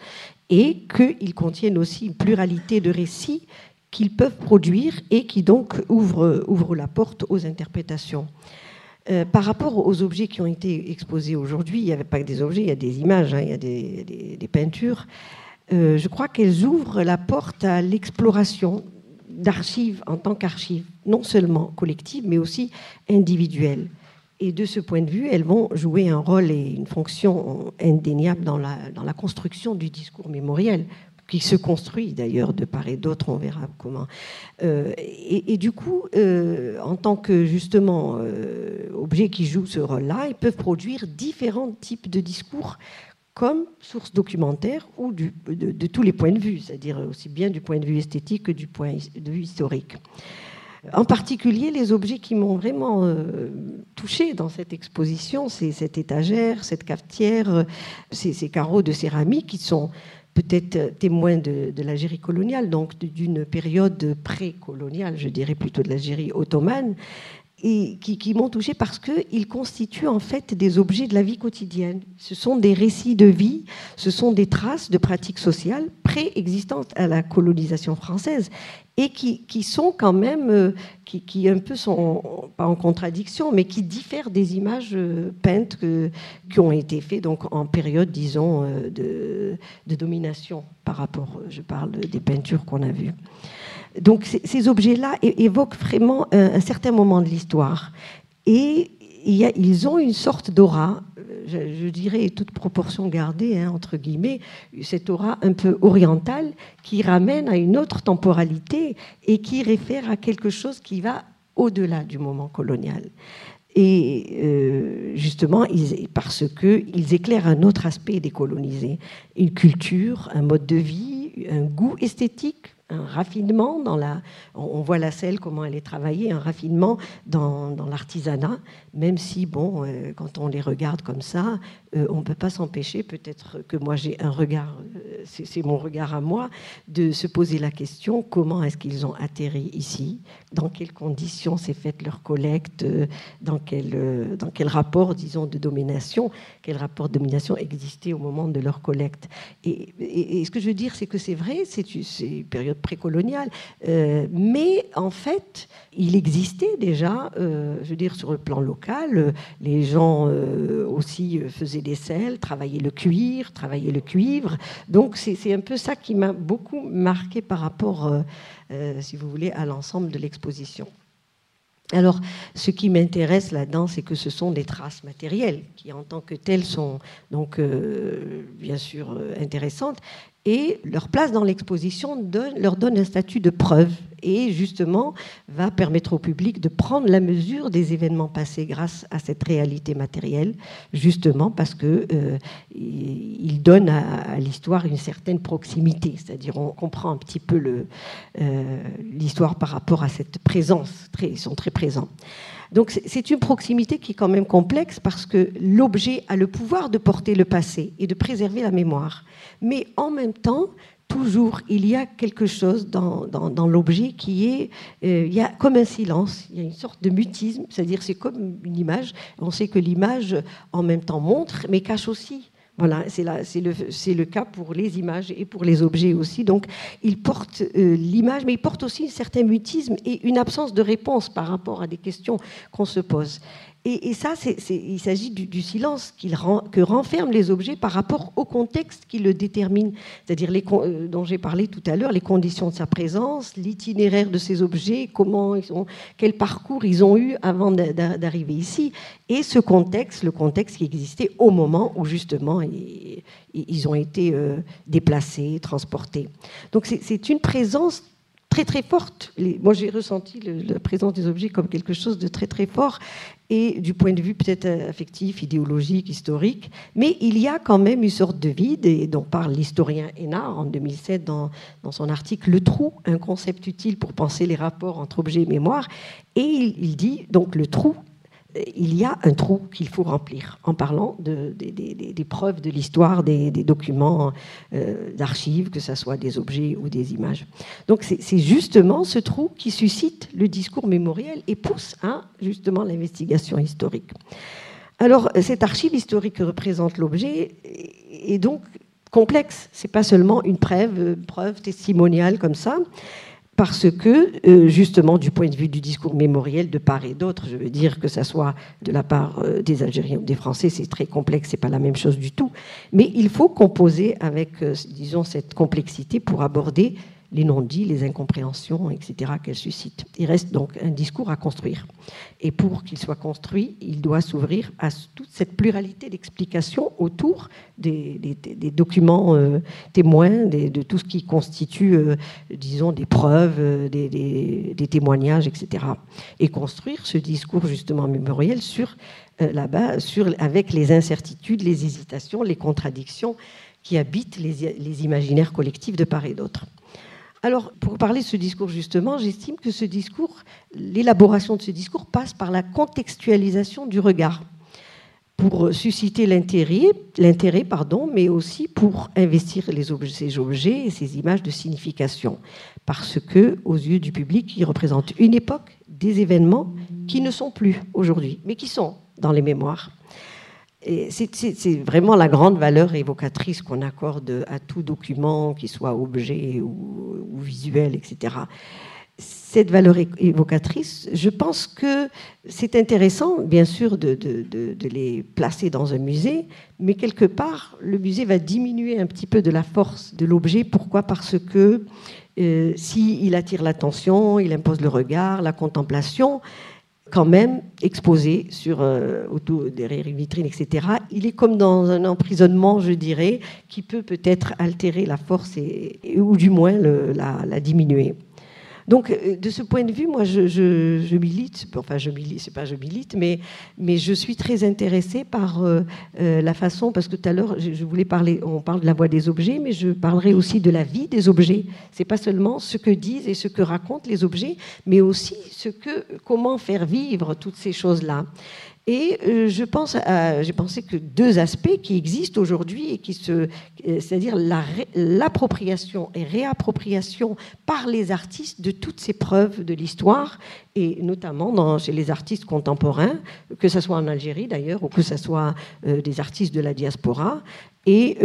et qu'ils contiennent aussi une pluralité de récits qu'ils peuvent produire et qui donc ouvrent, ouvrent la porte aux interprétations. Euh, par rapport aux objets qui ont été exposés aujourd'hui, il n'y avait pas que des objets, il y a des images, hein, il y a des, peintures. Euh, je crois qu'elles ouvrent la porte à l'exploration d'archives en tant qu'archives, non seulement collectives, mais aussi individuelles. Et de ce point de vue, elles vont jouer un rôle et une fonction indéniable dans la, dans la construction du discours mémoriel, qui se construit d'ailleurs de part et d'autre, on verra comment. Euh, et, du coup, euh, en tant que justement euh, objet qui joue ce rôle-là, ils peuvent produire différents types de discours comme source documentaire ou de, tous les points de vue, c'est-à-dire aussi bien du point de vue esthétique que du point de vue historique. En particulier, les objets qui m'ont vraiment euh, touché dans cette exposition, c'est cette étagère, cette cafetière, euh, ces, carreaux de céramique qui sont peut-être témoins de, de l'Algérie coloniale, donc d'une période pré-coloniale, je dirais plutôt de l'Algérie ottomane, et qui, m'ont touché parce qu'ils constituent en fait des objets de la vie quotidienne. Ce sont des récits de vie, ce sont des traces de pratiques sociales préexistantes à la colonisation française et qui, sont quand même, euh, qui, un peu sont, pas en contradiction, mais qui diffèrent des images euh, peintes qui ont été faites donc, en période, disons, euh, de domination par rapport, je parle des peintures qu'on a vues. Donc ces objets-là évoquent vraiment un, certain moment de l'histoire. Et ils ont une sorte d'aura, je, dirais toute proportion gardée, hein, entre guillemets, cette aura un peu orientale qui ramène à une autre temporalité et qui réfère à quelque chose qui va au-delà du moment colonial. Et euh, justement, parce qu'ils éclairent un autre aspect des colonisés, une culture, un mode de vie, un goût esthétique, un raffinement dans la. On voit la selle, comment elle est travaillée, un raffinement dans, l'artisanat, même si, bon, euh, quand on les regarde comme ça, euh, on ne peut pas s'empêcher, peut-être que moi j'ai un regard, euh, c'est mon regard à moi, de se poser la question comment est-ce qu'ils ont atterri ici? Dans quelles conditions s'est faite leur collecte? Dans quel, dans quel rapport, disons, de domination? Quel rapport de domination existait au moment de leur collecte? Et, ce que je veux dire, c'est que c'est vrai, c'est une période précoloniale, euh, mais en fait, il existait déjà, euh, je veux dire, sur le plan local, les gens euh, aussi faisaient des selles, travaillaient le cuir, travaillaient le cuivre. Donc c'est un peu ça qui m'a beaucoup marqué par rapport, si vous voulez, à l'ensemble de l'exposition. Alors, ce qui m'intéresse là-dedans, c'est que ce sont des traces matérielles qui, en tant que telles, sont donc bien sûr intéressantes, et leur place dans l'exposition leur donne un statut de preuve et justement va permettre au public de prendre la mesure des événements passés grâce à cette réalité matérielle, justement parce que euh, il à, l'histoire une certaine proximité, c'est-à-dire on comprend un petit peu euh, l'histoire par rapport à cette présence, ils sont très présents. Donc c'est une proximité qui est quand même complexe parce que l'objet a le pouvoir de porter le passé et de préserver la mémoire. Mais en même temps, toujours, il y a quelque chose dans, l'objet qui est, euh, il y a comme un silence, il y a une sorte de mutisme, c'est-à-dire c'est comme une image. On sait que l'image en même temps montre, mais cache aussi. Voilà, c'est le, le, cas pour les images et pour les objets aussi. Donc, il porte euh, l'image, mais il porte aussi un certain mutisme et une absence de réponse par rapport à des questions qu'on se pose. Et, ça, il s'agit du, silence que renferment les objets par rapport au contexte qui le détermine, c'est-à-dire euh, dont j'ai parlé tout à l'heure, les conditions de sa présence, l'itinéraire de ces objets, comment quel parcours ils ont eu avant d'arriver ici, et ce contexte, le contexte qui existait au moment où justement ils, ont été euh, déplacés, transportés. Donc c'est une présence très très forte. moi j'ai ressenti la présence des objets comme quelque chose de très très fort et du point de vue peut-être affectif, idéologique, historique, mais il y a quand même une sorte de vide, et dont parle l'historien Hénard en 2007 dans, dans, son article Le trou, un concept utile pour penser les rapports entre objet et mémoire, et il dit donc le trou il y a un trou qu'il faut remplir en parlant de, des preuves de l'histoire, des, documents euh, d'archives, que ce soit des objets ou des images. Donc c'est justement ce trou qui suscite le discours mémoriel et pousse à justement l'investigation historique. Alors cette archive historique que représente l'objet est donc complexe. C'est pas seulement une preuve, preuve testimoniale comme ça parce que, euh, justement, du point de vue du discours mémoriel de part et d'autre, je veux dire que ça soit de la part euh, des Algériens ou des Français, c'est très complexe, c'est pas la même chose du tout. Mais il faut composer avec, euh, disons, cette complexité pour aborder les non-dits, les incompréhensions, etc. qu'elle suscite. Il reste donc un discours à construire. Et pour qu'il soit construit, il doit s'ouvrir à toute cette pluralité d'explications autour des, documents euh, témoins, de tout ce qui constitue, euh, disons, des preuves, euh, des, témoignages, etc. Et construire ce discours justement mémoriel sur là-bas, avec les incertitudes, les hésitations, les contradictions qui habitent les, imaginaires collectifs de part et d'autre. Alors, pour parler de ce discours, justement, j'estime que ce discours, l'élaboration de ce discours passe par la contextualisation du regard, pour susciter l'intérêt, mais aussi pour investir ces objets et ces images de signification, parce que, aux yeux du public, ils représentent une époque, des événements qui ne sont plus aujourd'hui, mais qui sont dans les mémoires c'est vraiment la grande valeur évocatrice qu'on accorde à tout document, qu'il soit objet ou, visuel, etc. Cette valeur évocatrice, je pense que c'est intéressant, bien sûr, de, les placer dans un musée, mais quelque part, le musée va diminuer un petit peu de la force de l'objet. Pourquoi? Parce que euh, s'il attire l'attention, il impose le regard, la contemplation, quand même exposé sur, euh, derrière une vitrine, etc. Il est comme dans un emprisonnement, je dirais, qui peut peut-être altérer la force et, ou du moins la, diminuer. Donc, euh, de ce point de vue, moi, je, milite, enfin, je milite, c'est pas je milite, mais, je suis très intéressée par euh, euh, la façon, parce que tout à l'heure, je, voulais parler, on parle de la voix des objets, mais je parlerai aussi de la vie des objets. C'est pas seulement ce que disent et ce que racontent les objets, mais aussi ce que, comment faire vivre toutes ces choses-là. Et euh, je pense, j'ai pensé que deux aspects qui existent aujourd'hui et qui se, euh, c'est-à-dire l'appropriation et réappropriation par les artistes de toutes ces preuves de l'histoire et notamment chez les artistes contemporains, que ce soit en Algérie d'ailleurs ou que ce soit euh, des artistes de la diaspora, et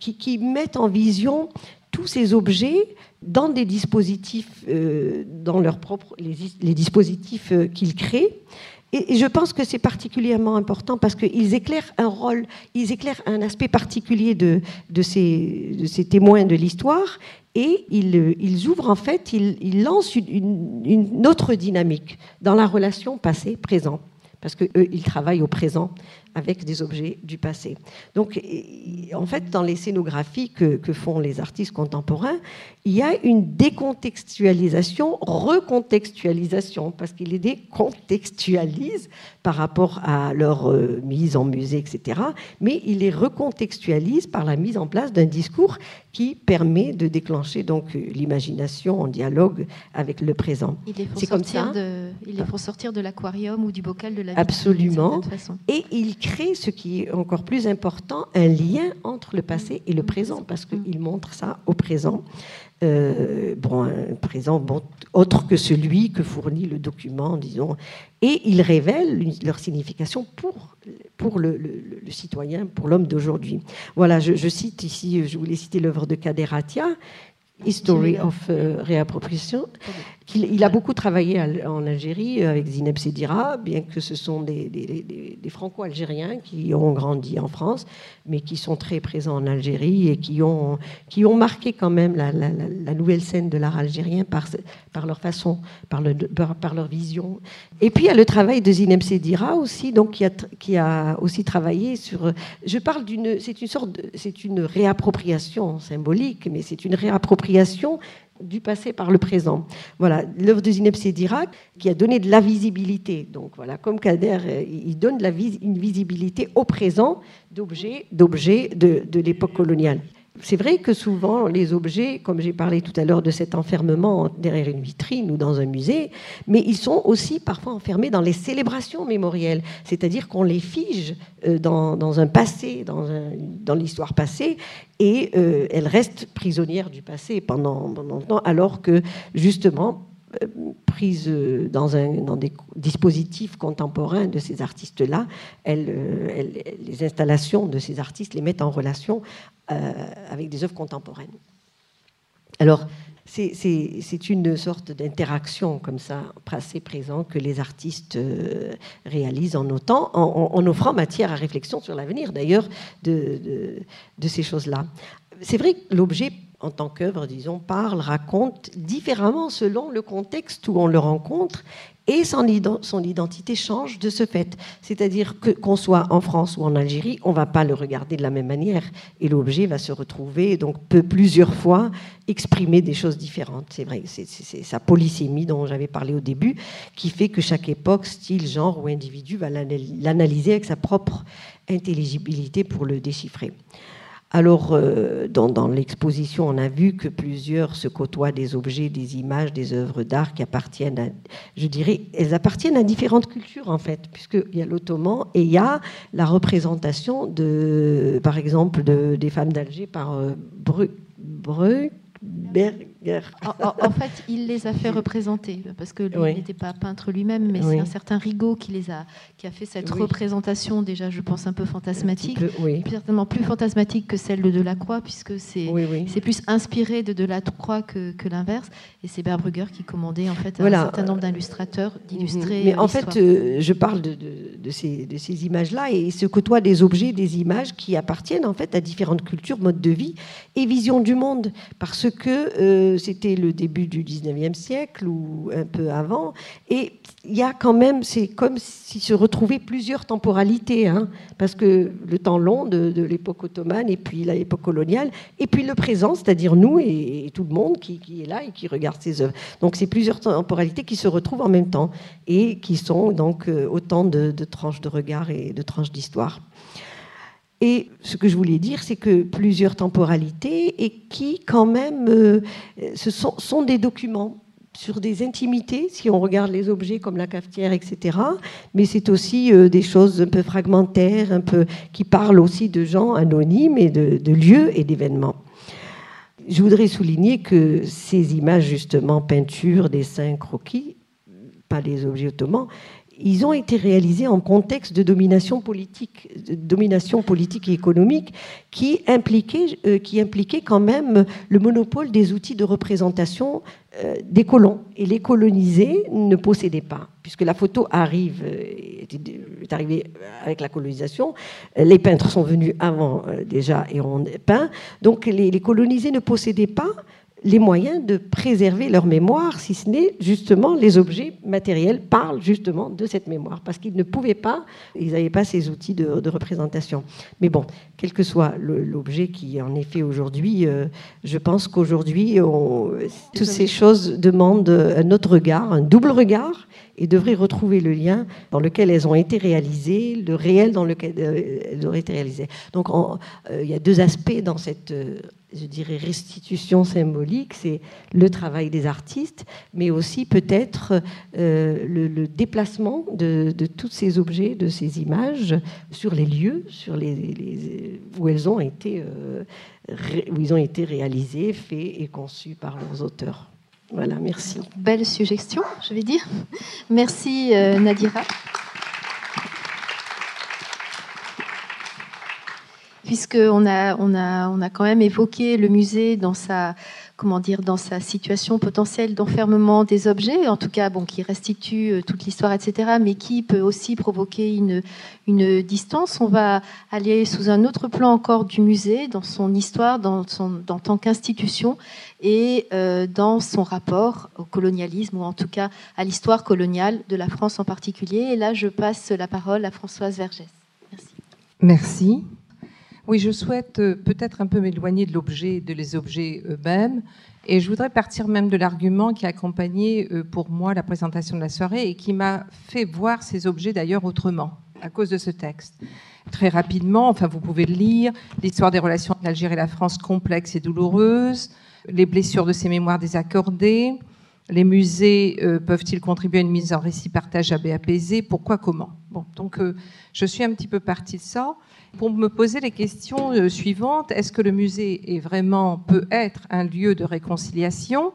qui, mettent en vision tous ces objets dans des dispositifs, dans leurs propres les dispositifs qu'ils créent et je pense que c'est particulièrement important parce qu'ils éclairent un rôle, ils éclairent un aspect particulier de, de, ces, témoins de l'histoire et ils, ils, ouvrent en fait, ils, ils lancent une, une, autre dynamique dans la relation passé-présent parce qu'eux, ils travaillent au présent avec des objets du passé. Donc, en fait, dans les scénographies que, que, font les artistes contemporains, il y a une décontextualisation, recontextualisation, parce qu'ils les décontextualisent par rapport à leur euh, mise en musée, etc. Mais ils les recontextualisent par la mise en place d'un discours qui permet de déclencher donc l'imagination en dialogue avec le présent. C'est comme ça. De, il les font sortir de l'aquarium ou du bocal de la vie. Absolument. Et ils créent, ce qui est encore plus important, un lien entre le passé et le présent, parce qu'ils montrent ça au présent. Euh, bon, un présent bon, autre que celui que fournit le document, disons, et ils révèlent leur signification pour, pour le, citoyen, pour l'homme d'aujourd'hui. Voilà, je, je, cite ici, je voulais citer l'œuvre de Kaderatia, History of euh, Réappropriation. Il, a beaucoup travaillé en Algérie avec Zineb Sedira, bien que ce sont des, franco-algériens qui ont grandi en France, mais qui sont très présents en Algérie et qui ont, qui ont marqué quand même la, nouvelle scène de l'art algérien par, leur façon, par, par, leur vision. Et puis il y a le travail de Zineb Sedira aussi, donc, qui, a, qui a aussi travaillé sur... Je parle d'une... C'est une sorte C'est une réappropriation symbolique, mais c'est une réappropriation du passé par le présent. Voilà, l'œuvre de Zineb Sedira qui a donné de la visibilité. Donc voilà, comme Kader, euh, il donne une visibilité au présent d'objets, d'objets de, de l'époque coloniale. C'est vrai que souvent, les objets, comme j'ai parlé tout à l'heure de cet enfermement derrière une vitrine ou dans un musée, mais ils sont aussi parfois enfermés dans les célébrations mémorielles, c'est-à-dire qu'on les fige euh, dans, un passé, dans, l'histoire passée, et euh, elles restent prisonnières du passé pendant, longtemps, alors que justement, prises dans, un, dans, des dispositifs contemporains de ces artistes-là, les installations de ces artistes les mettent en relation euh, avec des œuvres contemporaines. Alors, c'est une sorte d'interaction comme ça, passé-présent, que les artistes euh, réalisent en, autant, en, offrant matière à réflexion sur l'avenir, d'ailleurs, de, de, ces choses-là. C'est vrai que l'objet en tant qu'œuvre, disons, parle, raconte différemment selon le contexte où on le rencontre et son, identité change de ce fait. C'est-à-dire que qu'on soit en France ou en Algérie, on ne va pas le regarder de la même manière et l'objet va se retrouver, donc peut plusieurs fois exprimer des choses différentes. C'est vrai, c'est sa polysémie dont j'avais parlé au début qui fait que chaque époque, style, genre ou individu va l'analyser avec sa propre intelligibilité pour le déchiffrer. Alors, euh, dans, l'exposition, on a vu que plusieurs se côtoient des objets, des images, des œuvres d'art qui appartiennent à, je dirais, elles appartiennent à différentes cultures en fait, puisqu'il y a l'ottoman et il y a la représentation de, par exemple, de, des femmes d'Alger par euh, en, fait, il les a fait représenter parce que lui n'était pas peintre lui-même, mais c'est un certain Rigaud qui les a, qui a fait cette représentation déjà, je pense, un peu fantasmatique, certainement plus fantasmatique que celle de Delacroix, puisque c'est c'est plus inspiré de Delacroix que, que l'inverse. Et c'est Berbrugger qui commandait en fait un certain nombre d'illustrateurs d'illustrer. Mais en fait, euh, je parle de, de, ces, de ces images-là et se côtoient des objets, des images qui appartiennent en fait à différentes cultures, modes de vie et visions du monde, parce que euh, c'était le début du 19e siècle ou un peu avant. Et il y a quand même, c'est comme s'il se retrouvait plusieurs temporalités, hein, parce que le temps long de, l'époque ottomane et puis l'époque coloniale, et puis le présent, c'est-à-dire nous et, tout le monde qui, est là et qui regarde ces œuvres. Donc c'est plusieurs temporalités qui se retrouvent en même temps et qui sont donc euh, autant de tranches de regard et de tranches d'histoire. Et ce que je voulais dire, c'est que plusieurs temporalités et qui, quand même, euh, sont, des documents sur des intimités, si on regarde les objets comme la cafetière, etc. Mais c'est aussi euh, des choses un peu fragmentaires, un peu qui parlent aussi de gens anonymes et de, lieux et d'événements. Je voudrais souligner que ces images, justement, peintures, dessins, croquis, pas des objets ottomans, ils ont été réalisés en contexte de domination politique, domination politique et économique qui impliquait, euh, qui impliquait quand même le monopole des outils de représentation euh, des colons. Et les colonisés ne possédaient pas, puisque la photo arrive, euh, est arrivée avec la colonisation. Les peintres sont venus avant déjà et ont peint. Donc les colonisés ne possédaient pas les moyens de préserver leur mémoire, si ce n'est justement les objets matériels parlent justement de cette mémoire, parce qu'ils ne pouvaient pas, ils n'avaient pas ces outils de, représentation. Mais bon, quel que soit l'objet qui en est fait aujourd'hui, euh, je pense qu'aujourd'hui, toutes ces choses demandent un autre regard, un double regard, et devraient retrouver le lien dans lequel elles ont été réalisées, le réel dans lequel euh, elles auraient été réalisées. Donc euh, il y a deux aspects dans cette je dirais, restitution symbolique, c'est le travail des artistes, mais aussi peut-être euh, le, déplacement de, tous ces objets, de ces images sur les lieux sur les, où, elles ont été, euh, où ils ont été réalisés, faits et conçus par leurs auteurs. Voilà, merci. Belle suggestion, je vais dire. Merci euh, Nadira. puisqu'on on a quand même évoqué le musée dans sa, comment dire, dans sa situation potentielle d'enfermement des objets, en tout cas, bon, qui restitue euh, toute l'histoire, etc., mais qui peut aussi provoquer une, une distance. On va aller sous un autre plan encore du musée, dans son histoire, dans son, en tant qu'institution, et euh, dans son rapport au colonialisme, ou en tout cas à l'histoire coloniale de la France en particulier. Et là, je passe la parole à Françoise Vergès. Merci. Merci. Oui, je souhaite euh, peut-être un peu m'éloigner de l'objet, de les objets eux-mêmes. Et je voudrais partir même de l'argument qui a accompagné euh, pour moi la présentation de la soirée et qui m'a fait voir ces objets d'ailleurs autrement à cause de ce texte. Très rapidement, enfin vous pouvez le lire, l'histoire des relations entre l'Algérie et la France complexe et douloureuse, les blessures de ces mémoires désaccordées, les musées euh, peuvent-ils contribuer à une mise en récit partageable et apaisée Pourquoi Comment? Bon, donc je suis un petit peu partie de ça pour me poser les questions euh, suivantes. Est-ce que le musée est vraiment, peut être un lieu de réconciliation?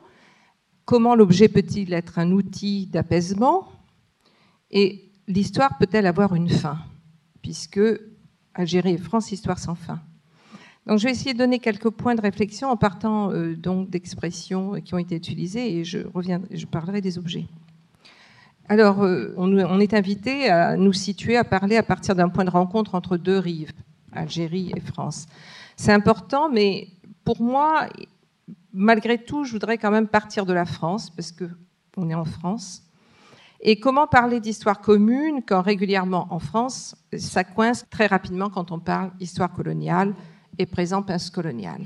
Comment l'objet peut-il être un outil d'apaisement? Et l'histoire peut-elle avoir une fin? Puisque Algérie et France, histoire sans fin. Donc, je vais essayer de donner quelques points de réflexion en partant euh, donc d'expressions qui ont été utilisées et je, reviendrai, je parlerai des objets. Alors, euh, on, est invité à nous situer, à parler à partir d'un point de rencontre entre deux rives, Algérie et France. C'est important, mais pour moi, malgré tout, je voudrais quand même partir de la France, parce qu'on est en France. Et comment parler d'histoire commune quand régulièrement en France, ça coince très rapidement quand on parle d'histoire coloniale et présent colonial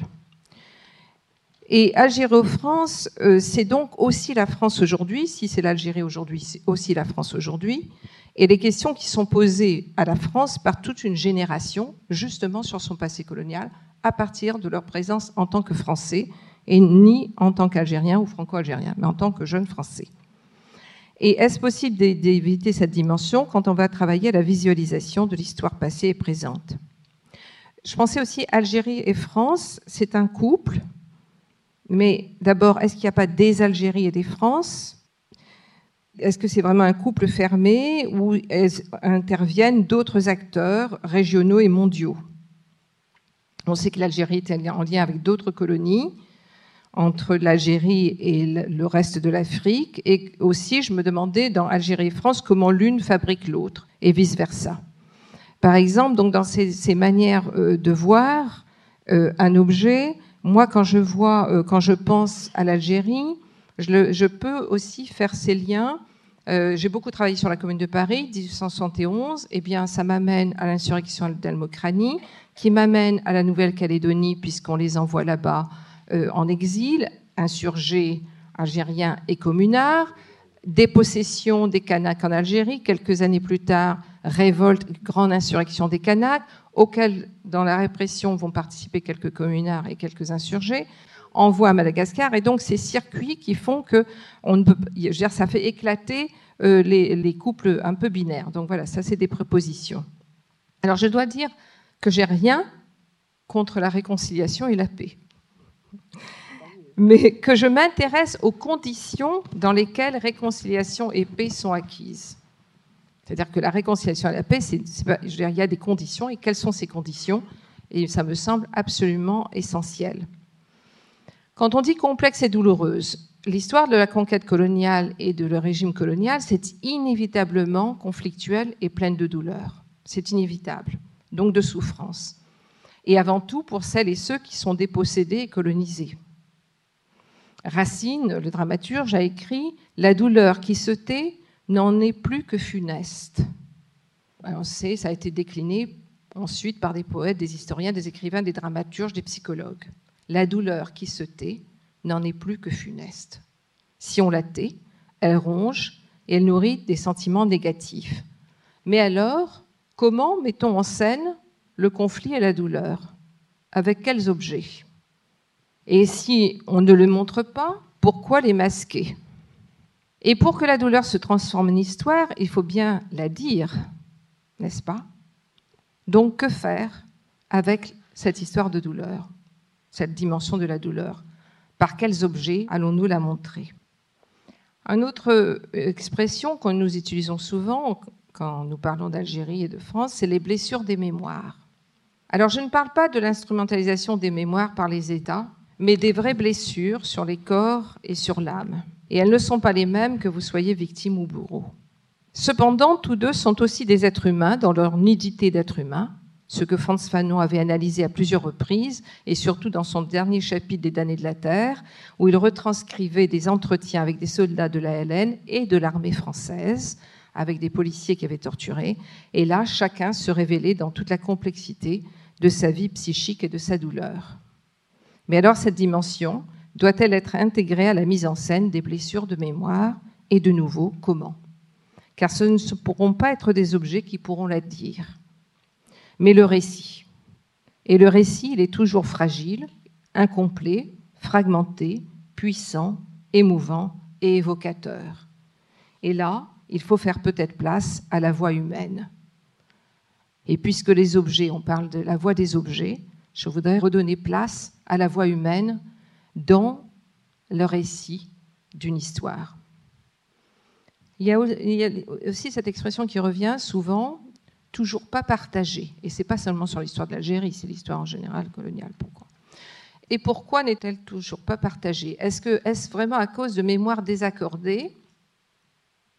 Et Algérie-France, euh, c'est donc aussi la France aujourd'hui. Si c'est l'Algérie aujourd'hui, c'est aussi la France aujourd'hui. Et les questions qui sont posées à la France par toute une génération, justement sur son passé colonial, à partir de leur présence en tant que Français, et ni en tant qu'Algérien ou Franco-Algérien, mais en tant que jeune Français. Et est-ce possible d'éviter cette dimension quand on va travailler à la visualisation de l'histoire passée et présente? Je pensais aussi Algérie et France, c'est un couple, mais d'abord, est-ce qu'il n'y a pas des Algéries et des France? Est-ce que c'est vraiment un couple fermé ou interviennent d'autres acteurs régionaux et mondiaux? On sait que l'Algérie est en lien avec d'autres colonies, entre l'Algérie et le reste de l'Afrique. Et aussi, je me demandais dans Algérie et France comment l'une fabrique l'autre et vice-versa. Par exemple, donc dans ces, manières euh, de voir euh, un objet, moi, quand je vois, euh, quand je pense à l'Algérie, je, peux aussi faire ces liens. Euh, j'ai beaucoup travaillé sur la Commune de Paris, 1871. Eh bien, ça m'amène à l'insurrection d'Almocranie, qui m'amène à la Nouvelle-Calédonie, puisqu'on les envoie là-bas euh, en exil, insurgés algériens et communards, dépossession des Kanaks en Algérie, quelques années plus tard, révolte, grande insurrection des Kanaks, auxquelles, dans la répression, vont participer quelques communards et quelques insurgés envoie à Madagascar. Et donc, ces circuits qui font que on ne peut, dire, ça fait éclater euh, les, couples un peu binaires. Donc voilà, ça, c'est des prépositions. Alors, je dois dire que j'ai rien contre la réconciliation et la paix. Mais que je m'intéresse aux conditions dans lesquelles réconciliation et paix sont acquises. C'est-à-dire que la réconciliation et la paix, c'est, il y a des conditions, et quelles sont ces conditions? Et ça me semble absolument essentiel. Quand on dit complexe et douloureuse, l'histoire de la conquête coloniale et de le régime colonial, c'est inévitablement conflictuel et pleine de douleur. C'est inévitable, donc de souffrance. Et avant tout pour celles et ceux qui sont dépossédés et colonisés. Racine, le dramaturge, a écrit La douleur qui se tait n'en est plus que funeste. on sait, ça a été décliné ensuite par des poètes, des historiens, des écrivains, des dramaturges, des psychologues la douleur qui se tait n'en est plus que funeste. Si on la tait, elle ronge et elle nourrit des sentiments négatifs. Mais alors, comment mettons en scène le conflit et la douleur? Avec quels objets? Et si on ne le montre pas, pourquoi les masquer? Et pour que la douleur se transforme en histoire, il faut bien la dire, n'est-ce pas? Donc que faire avec cette histoire de douleur cette dimension de la douleur? Par quels objets allons-nous la montrer? Une autre euh, expression que nous utilisons souvent quand nous parlons d'Algérie et de France, c'est les blessures des mémoires. Alors je ne parle pas de l'instrumentalisation des mémoires par les États, mais des vraies blessures sur les corps et sur l'âme. Et elles ne sont pas les mêmes que vous soyez victime ou bourreau. Cependant, tous deux sont aussi des êtres humains dans leur nudité d'être humain, ce que Franz Fanon avait analysé à plusieurs reprises, et surtout dans son dernier chapitre des damnés de la Terre, où il retranscrivait des entretiens avec des soldats de la LN et de l'armée française, avec des policiers qui avaient torturé. Et là, chacun se révélait dans toute la complexité de sa vie psychique et de sa douleur. Mais alors, cette dimension doit-elle être intégrée à la mise en scène des blessures de mémoire Et de nouveau, comment? Car ce ne pourront pas être des objets qui pourront la dire mais le récit. Et le récit, il est toujours fragile, incomplet, fragmenté, puissant, émouvant et évocateur. Et là, il faut faire peut-être place à la voix humaine. Et puisque les objets, on parle de la voix des objets, je voudrais redonner place à la voix humaine dans le récit d'une histoire. Il y, a, aussi cette expression qui revient souvent toujours pas partagée. Et c'est pas seulement sur l'histoire de l'Algérie, c'est l'histoire en général coloniale. Pourquoi Et pourquoi n'est-elle toujours pas partagée? Est-ce est-ce vraiment à cause de mémoires désaccordées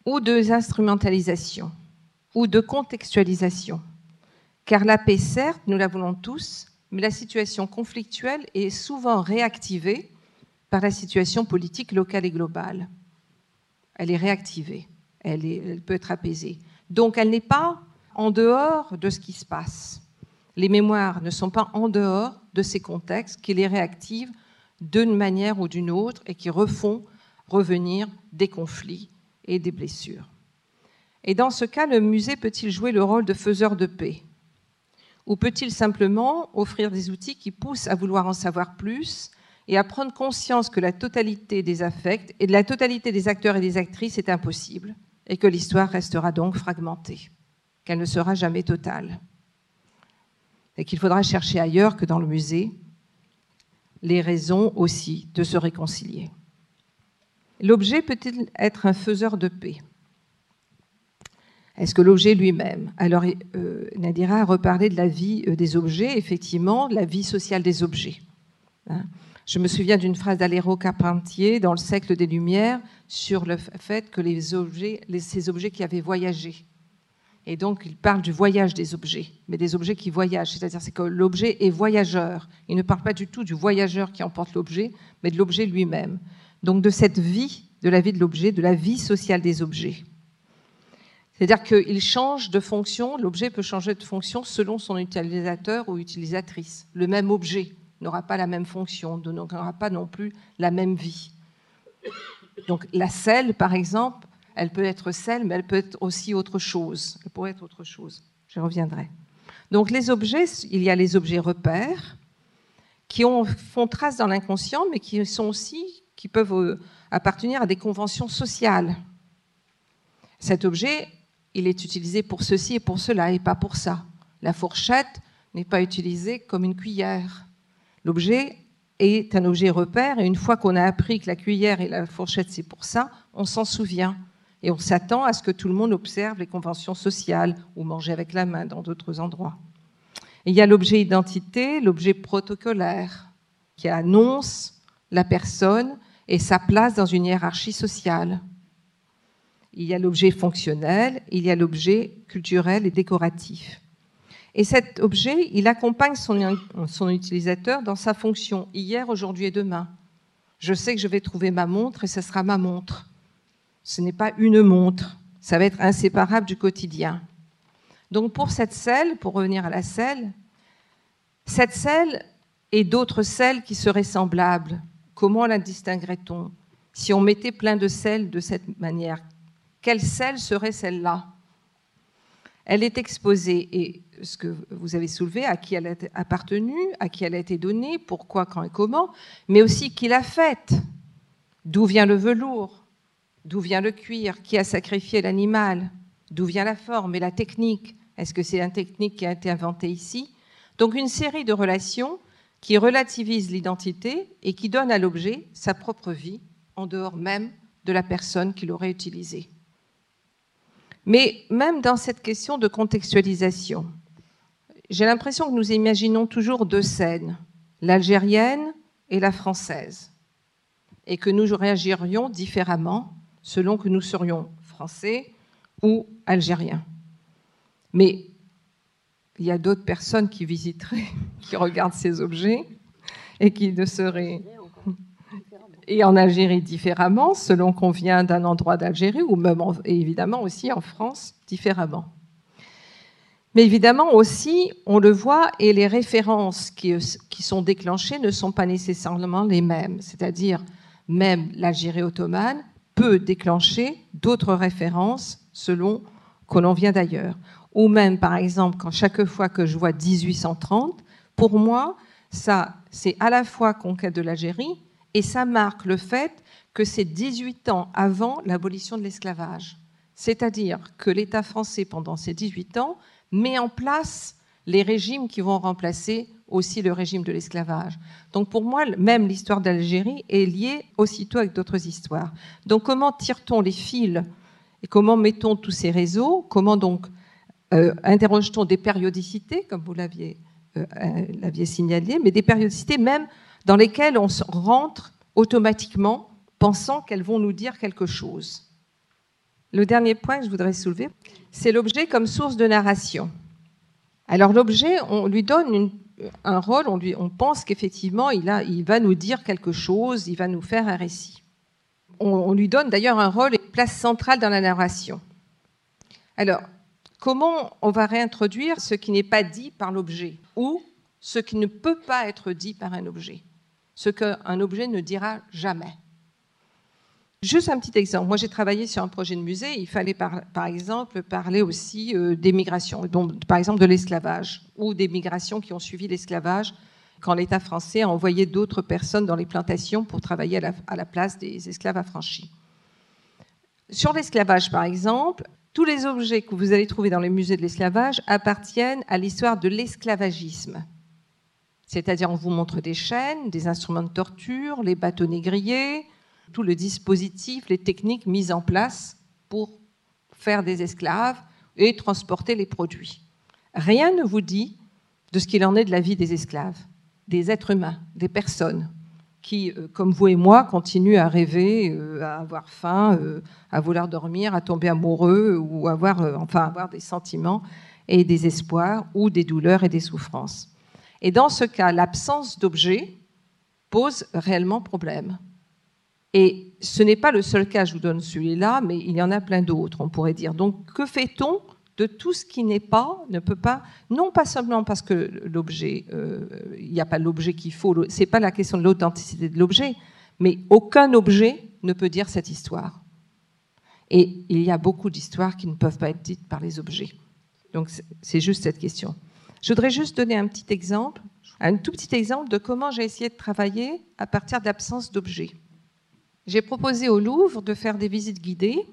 ou de instrumentalisation ou de contextualisation? Car la paix, certes, nous la voulons tous, mais la situation conflictuelle est souvent réactivée par la situation politique locale et globale. Elle est réactivée, elle, elle peut être apaisée. Donc elle n'est pas en dehors de ce qui se passe. Les mémoires ne sont pas en dehors de ces contextes qui les réactivent d'une manière ou d'une autre et qui refont revenir des conflits et des blessures. Et dans ce cas, le musée peut-il jouer le rôle de faiseur de paix? Ou peut-il simplement offrir des outils qui poussent à vouloir en savoir plus et à prendre conscience que la totalité des affects et de la totalité des acteurs et des actrices est impossible et que l'histoire restera donc fragmentée, qu'elle ne sera jamais totale et qu'il faudra chercher ailleurs que dans le musée les raisons aussi de se réconcilier. L'objet peut-il être un faiseur de paix? Est-ce que l'objet lui-même? Alors, euh, Nadira a reparlé de la vie euh, des objets, effectivement, la vie sociale des objets. Hein. Je me souviens d'une phrase d'Aléro Carpentier dans le siècle des Lumières sur le fait que ces objets qui avaient voyagé, et donc, il parle du voyage des objets, mais des objets qui voyagent. C'est-à-dire c'est que l'objet est voyageur. Il ne parle pas du tout du voyageur qui emporte l'objet, mais de l'objet lui-même. Donc, de cette vie, de la vie de l'objet, de la vie sociale des objets. C'est-à-dire qu'il change de fonction, l'objet peut changer de fonction selon son utilisateur ou utilisatrice. Le même objet n'aura pas la même fonction, n'aura pas non plus la même vie. Donc la selle, par exemple, elle peut être celle, mais elle peut être aussi autre chose. Elle pourrait être autre chose. Je reviendrai. Donc les objets, il y a les objets repères qui ont, font trace dans l'inconscient, mais qui sont aussi qui peuvent euh, appartenir à des conventions sociales. Cet objet, il est utilisé pour ceci et pour cela, et pas pour ça. La fourchette n'est pas utilisée comme une cuillère. L'objet est un objet repère, et une fois qu'on a appris que la cuillère et la fourchette, c'est pour ça, on s'en souvient. Et on s'attend à ce que tout le monde observe les conventions sociales ou manger avec la main dans d'autres endroits. il y a l'objet identité, l'objet protocolaire, qui annonce la personne et sa place dans une hiérarchie sociale. Il y a l'objet fonctionnel, il y a l'objet culturel et décoratif. Et cet objet, il accompagne son, utilisateur dans sa fonction hier, aujourd'hui et demain. Je sais que je vais trouver ma montre et ce sera ma montre. Ce n'est pas une montre, ça va être inséparable du quotidien. Donc pour cette selle, pour revenir à la selle, cette selle et d'autres selles qui seraient semblables, comment la distinguerait-on? Si on mettait plein de sels de cette manière, quelle selle serait celle-là? Elle est exposée, et ce que vous avez soulevé, à qui elle a appartenu, à qui elle a été donnée, pourquoi, quand et comment, mais aussi qui l'a faite, d'où vient le velours, D'où vient le cuir? Qui a sacrifié l'animal? D'où vient la forme et la technique? Est-ce que c'est une technique qui a été inventée ici? Donc une série de relations qui relativisent l'identité et qui donnent à l'objet sa propre vie en dehors même de la personne qui l'aurait utilisé. Mais même dans cette question de contextualisation, j'ai l'impression que nous imaginons toujours deux scènes, l'algérienne et la française, et que nous réagirions différemment selon que nous serions français ou algériens. Mais il y a d'autres personnes qui visiteraient, qui regardent ces objets et qui ne seraient et en Algérie différemment, selon qu'on vient d'un endroit d'Algérie, ou même évidemment aussi en France différemment. Mais évidemment aussi, on le voit, et les références qui, qui sont déclenchées ne sont pas nécessairement les mêmes. C'est-à-dire, même l'Algérie ottomane peut déclencher d'autres références selon que l'on vient d'ailleurs. Ou même, par exemple, quand chaque fois que je vois 1830, pour moi, ça, c'est à la fois conquête de l'Algérie et ça marque le fait que c'est 18 ans avant l'abolition de l'esclavage. C'est-à-dire que l'État français, pendant ces 18 ans, met en place les régimes qui vont remplacer aussi le régime de l'esclavage. Donc pour moi, même l'histoire d'Algérie est liée aussitôt avec d'autres histoires. Donc comment tire-t-on les fils et comment mettons tous ces réseaux? Comment donc euh, interroge-t-on des périodicités, comme vous l'aviez euh, euh, signalé, mais des périodicités même dans lesquelles on rentre automatiquement pensant qu'elles vont nous dire quelque chose. Le dernier point que je voudrais soulever, c'est l'objet comme source de narration. Alors l'objet, on lui donne un rôle, on, on pense qu'effectivement, il, il va nous dire quelque chose, il va nous faire un récit. On, lui donne d'ailleurs un rôle et une place centrale dans la narration. Alors, comment on va réintroduire ce qui n'est pas dit par l'objet ou ce qui ne peut pas être dit par un objet, ce qu'un objet ne dira jamais Juste un petit exemple. Moi, j'ai travaillé sur un projet de musée. Il fallait, par, exemple, parler aussi euh, des migrations, par exemple de l'esclavage, ou des migrations qui ont suivi l'esclavage, quand l'État français a envoyé d'autres personnes dans les plantations pour travailler à la place des esclaves affranchis. Sur l'esclavage, par exemple, tous les objets que vous allez trouver dans les musées de l'esclavage appartiennent à l'histoire de l'esclavagisme. C'est-à-dire, on vous montre des chaînes, des instruments de torture, les bateaux négriers, tout le dispositif, les techniques mises en place pour faire des esclaves et transporter les produits. Rien ne vous dit de ce qu'il en est de la vie des esclaves, des êtres humains, des personnes qui, euh, comme vous et moi, continuent à rêver, euh, à avoir faim, euh, à vouloir dormir, à tomber amoureux ou avoir, enfin, avoir des sentiments et des espoirs ou des douleurs et des souffrances. Et dans ce cas, l'absence d'objet pose réellement problème. Et ce n'est pas le seul cas, je vous donne celui-là, mais il y en a plein d'autres, on pourrait dire. Donc, que fait-on de tout ce qui n'est pas, ne peut pas, non pas seulement parce que l'objet, euh, il n'y a pas l'objet qu'il faut, c'est pas la question de l'authenticité de l'objet, mais aucun objet ne peut dire cette histoire. Et il y a beaucoup d'histoires qui ne peuvent pas être dites par les objets. Donc c'est juste cette question. Je voudrais juste donner un petit exemple, un tout petit exemple de comment j'ai essayé de travailler à partir de l'absence d'objets. J'ai proposé au Louvre de faire des visites guidées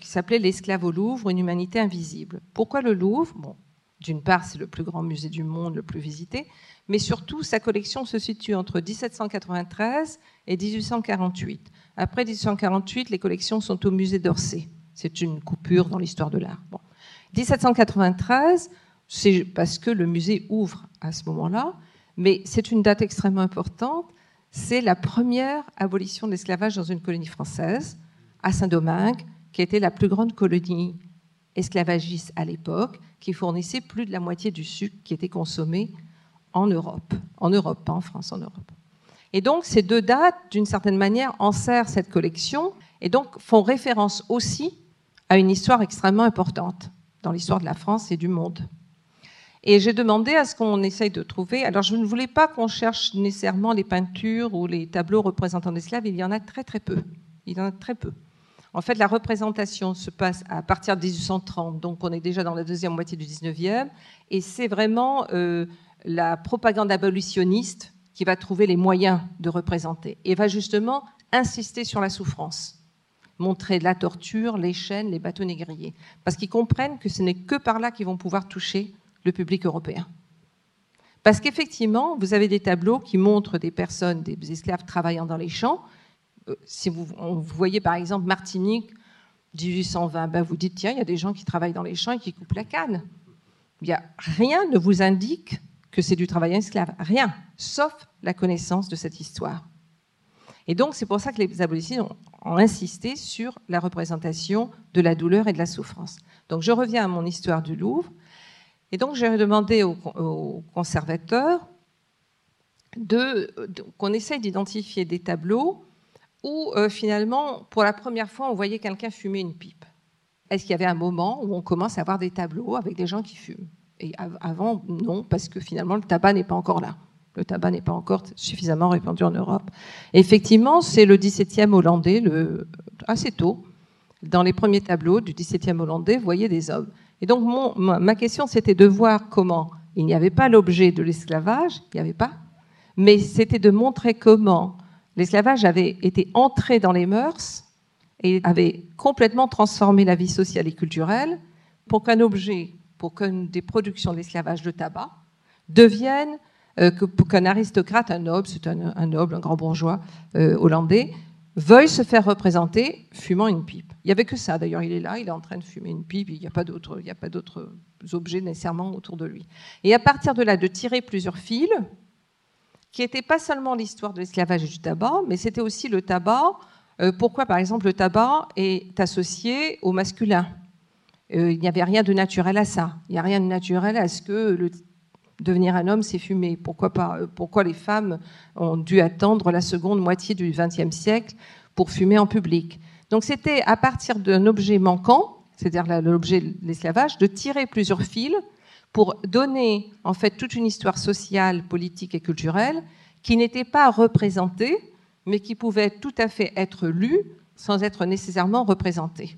qui s'appelaient L'esclave au Louvre, une humanité invisible. Pourquoi le Louvre? Bon, D'une part, c'est le plus grand musée du monde, le plus visité, mais surtout, sa collection se situe entre 1793 et 1848. Après 1848, les collections sont au musée d'Orsay. C'est une coupure dans l'histoire de l'art. Bon. 1793, c'est parce que le musée ouvre à ce moment-là, mais c'est une date extrêmement importante c'est la première abolition de l'esclavage dans une colonie française, à Saint-Domingue, qui était la plus grande colonie esclavagiste à l'époque, qui fournissait plus de la moitié du sucre qui était consommé en Europe. En Europe, pas en France, en Europe. Et donc, ces deux dates, d'une certaine manière, enserrent cette collection et donc font référence aussi à une histoire extrêmement importante dans l'histoire de la France et du monde. Et j'ai demandé à ce qu'on essaye de trouver. Alors, je ne voulais pas qu'on cherche nécessairement les peintures ou les tableaux représentant des esclaves. Il y en a très, très peu. Il y en a très peu. En fait, la représentation se passe à partir de 1830, donc on est déjà dans la deuxième moitié du 19e, et c'est vraiment euh, la propagande abolitionniste qui va trouver les moyens de représenter, et va justement insister sur la souffrance, montrer la torture, les chaînes, les bateaux négriers, parce qu'ils comprennent que ce n'est que par là qu'ils vont pouvoir toucher le public européen. Parce qu'effectivement, vous avez des tableaux qui montrent des personnes, des esclaves travaillant dans les champs. Euh, si vous, voyez par exemple Martinique, 1820, ben vous dites, tiens, il y a des gens qui travaillent dans les champs et qui coupent la canne. Y a, rien ne vous indique que c'est du travail esclave. Rien, sauf la connaissance de cette histoire. Et donc, c'est pour ça que les abolitionnistes ont, insisté sur la représentation de la douleur et de la souffrance. Donc, je reviens à mon histoire du Louvre. Et donc j'ai demandé aux, conservateurs qu'on essaye d'identifier des tableaux où euh, finalement, pour la première fois, on voyait quelqu'un fumer une pipe. Est-ce qu'il y avait un moment où on commence à avoir des tableaux avec des gens qui fument? Et avant, non, parce que finalement, le tabac n'est pas encore là. Le tabac n'est pas encore suffisamment répandu en Europe. effectivement, c'est le 17e hollandais, assez tôt, dans les premiers tableaux du 17e hollandais, vous voyez des hommes. Et donc, ma question, c'était de voir comment. Il n'y avait pas l'objet de l'esclavage, il n'y avait pas, mais c'était de montrer comment. L'esclavage avait été entré dans les mœurs et avait complètement transformé la vie sociale et culturelle pour qu'un objet, pour qu'une des productions de l'esclavage, de tabac, devienne, euh, pour qu'un aristocrate, un noble, c'est un, noble, un grand bourgeois euh, hollandais, veuille se faire représenter fumant une pipe. Il n'y avait que ça, d'ailleurs, il est là, il est en train de fumer une pipe, il n'y a pas d'autres, objets nécessairement autour de lui. Et à partir de là, de tirer plusieurs fils, qui n'étaient pas seulement l'histoire de l'esclavage et du tabac, mais c'était aussi le tabac. Euh, pourquoi, par exemple, le tabac est associé au masculin euh, Il n'y avait rien de naturel à ça. Il n'y a rien de naturel à ce que Devenir un homme, c'est fumer. Pourquoi, pas, pourquoi les femmes ont dû attendre la seconde moitié du XXe siècle pour fumer en public? Donc c'était à partir d'un objet manquant, c'est-à-dire l'objet de l'esclavage, de tirer plusieurs fils pour donner en fait toute une histoire sociale, politique et culturelle qui n'était pas représentée, mais qui pouvait tout à fait être lue sans être nécessairement représentée.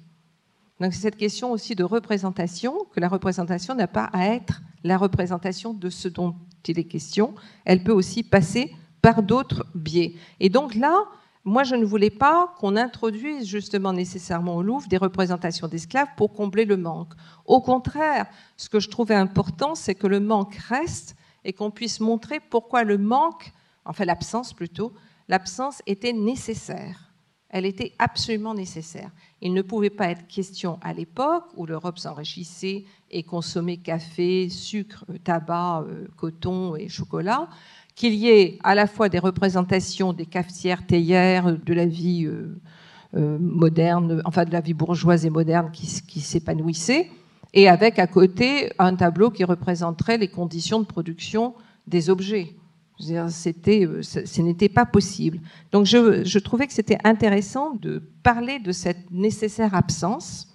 Donc c'est cette question aussi de représentation, que la représentation n'a pas à être la représentation de ce dont il est question, elle peut aussi passer par d'autres biais. Et donc là, moi, je ne voulais pas qu'on introduise justement nécessairement au Louvre des représentations d'esclaves pour combler le manque. Au contraire, ce que je trouvais important, c'est que le manque reste et qu'on puisse montrer pourquoi le manque, enfin l'absence plutôt, l'absence était nécessaire. Elle était absolument nécessaire. Il ne pouvait pas être question à l'époque où l'Europe s'enrichissait et consommait café, sucre, tabac, euh, coton et chocolat, qu'il y ait à la fois des représentations des cafetières, théières, de la vie euh, euh, moderne, enfin de la vie bourgeoise et moderne qui, qui s'épanouissait, et avec à côté un tableau qui représenterait les conditions de production des objets. C'était, euh, ce n'était pas possible. Donc je, trouvais que c'était intéressant de parler de cette nécessaire absence.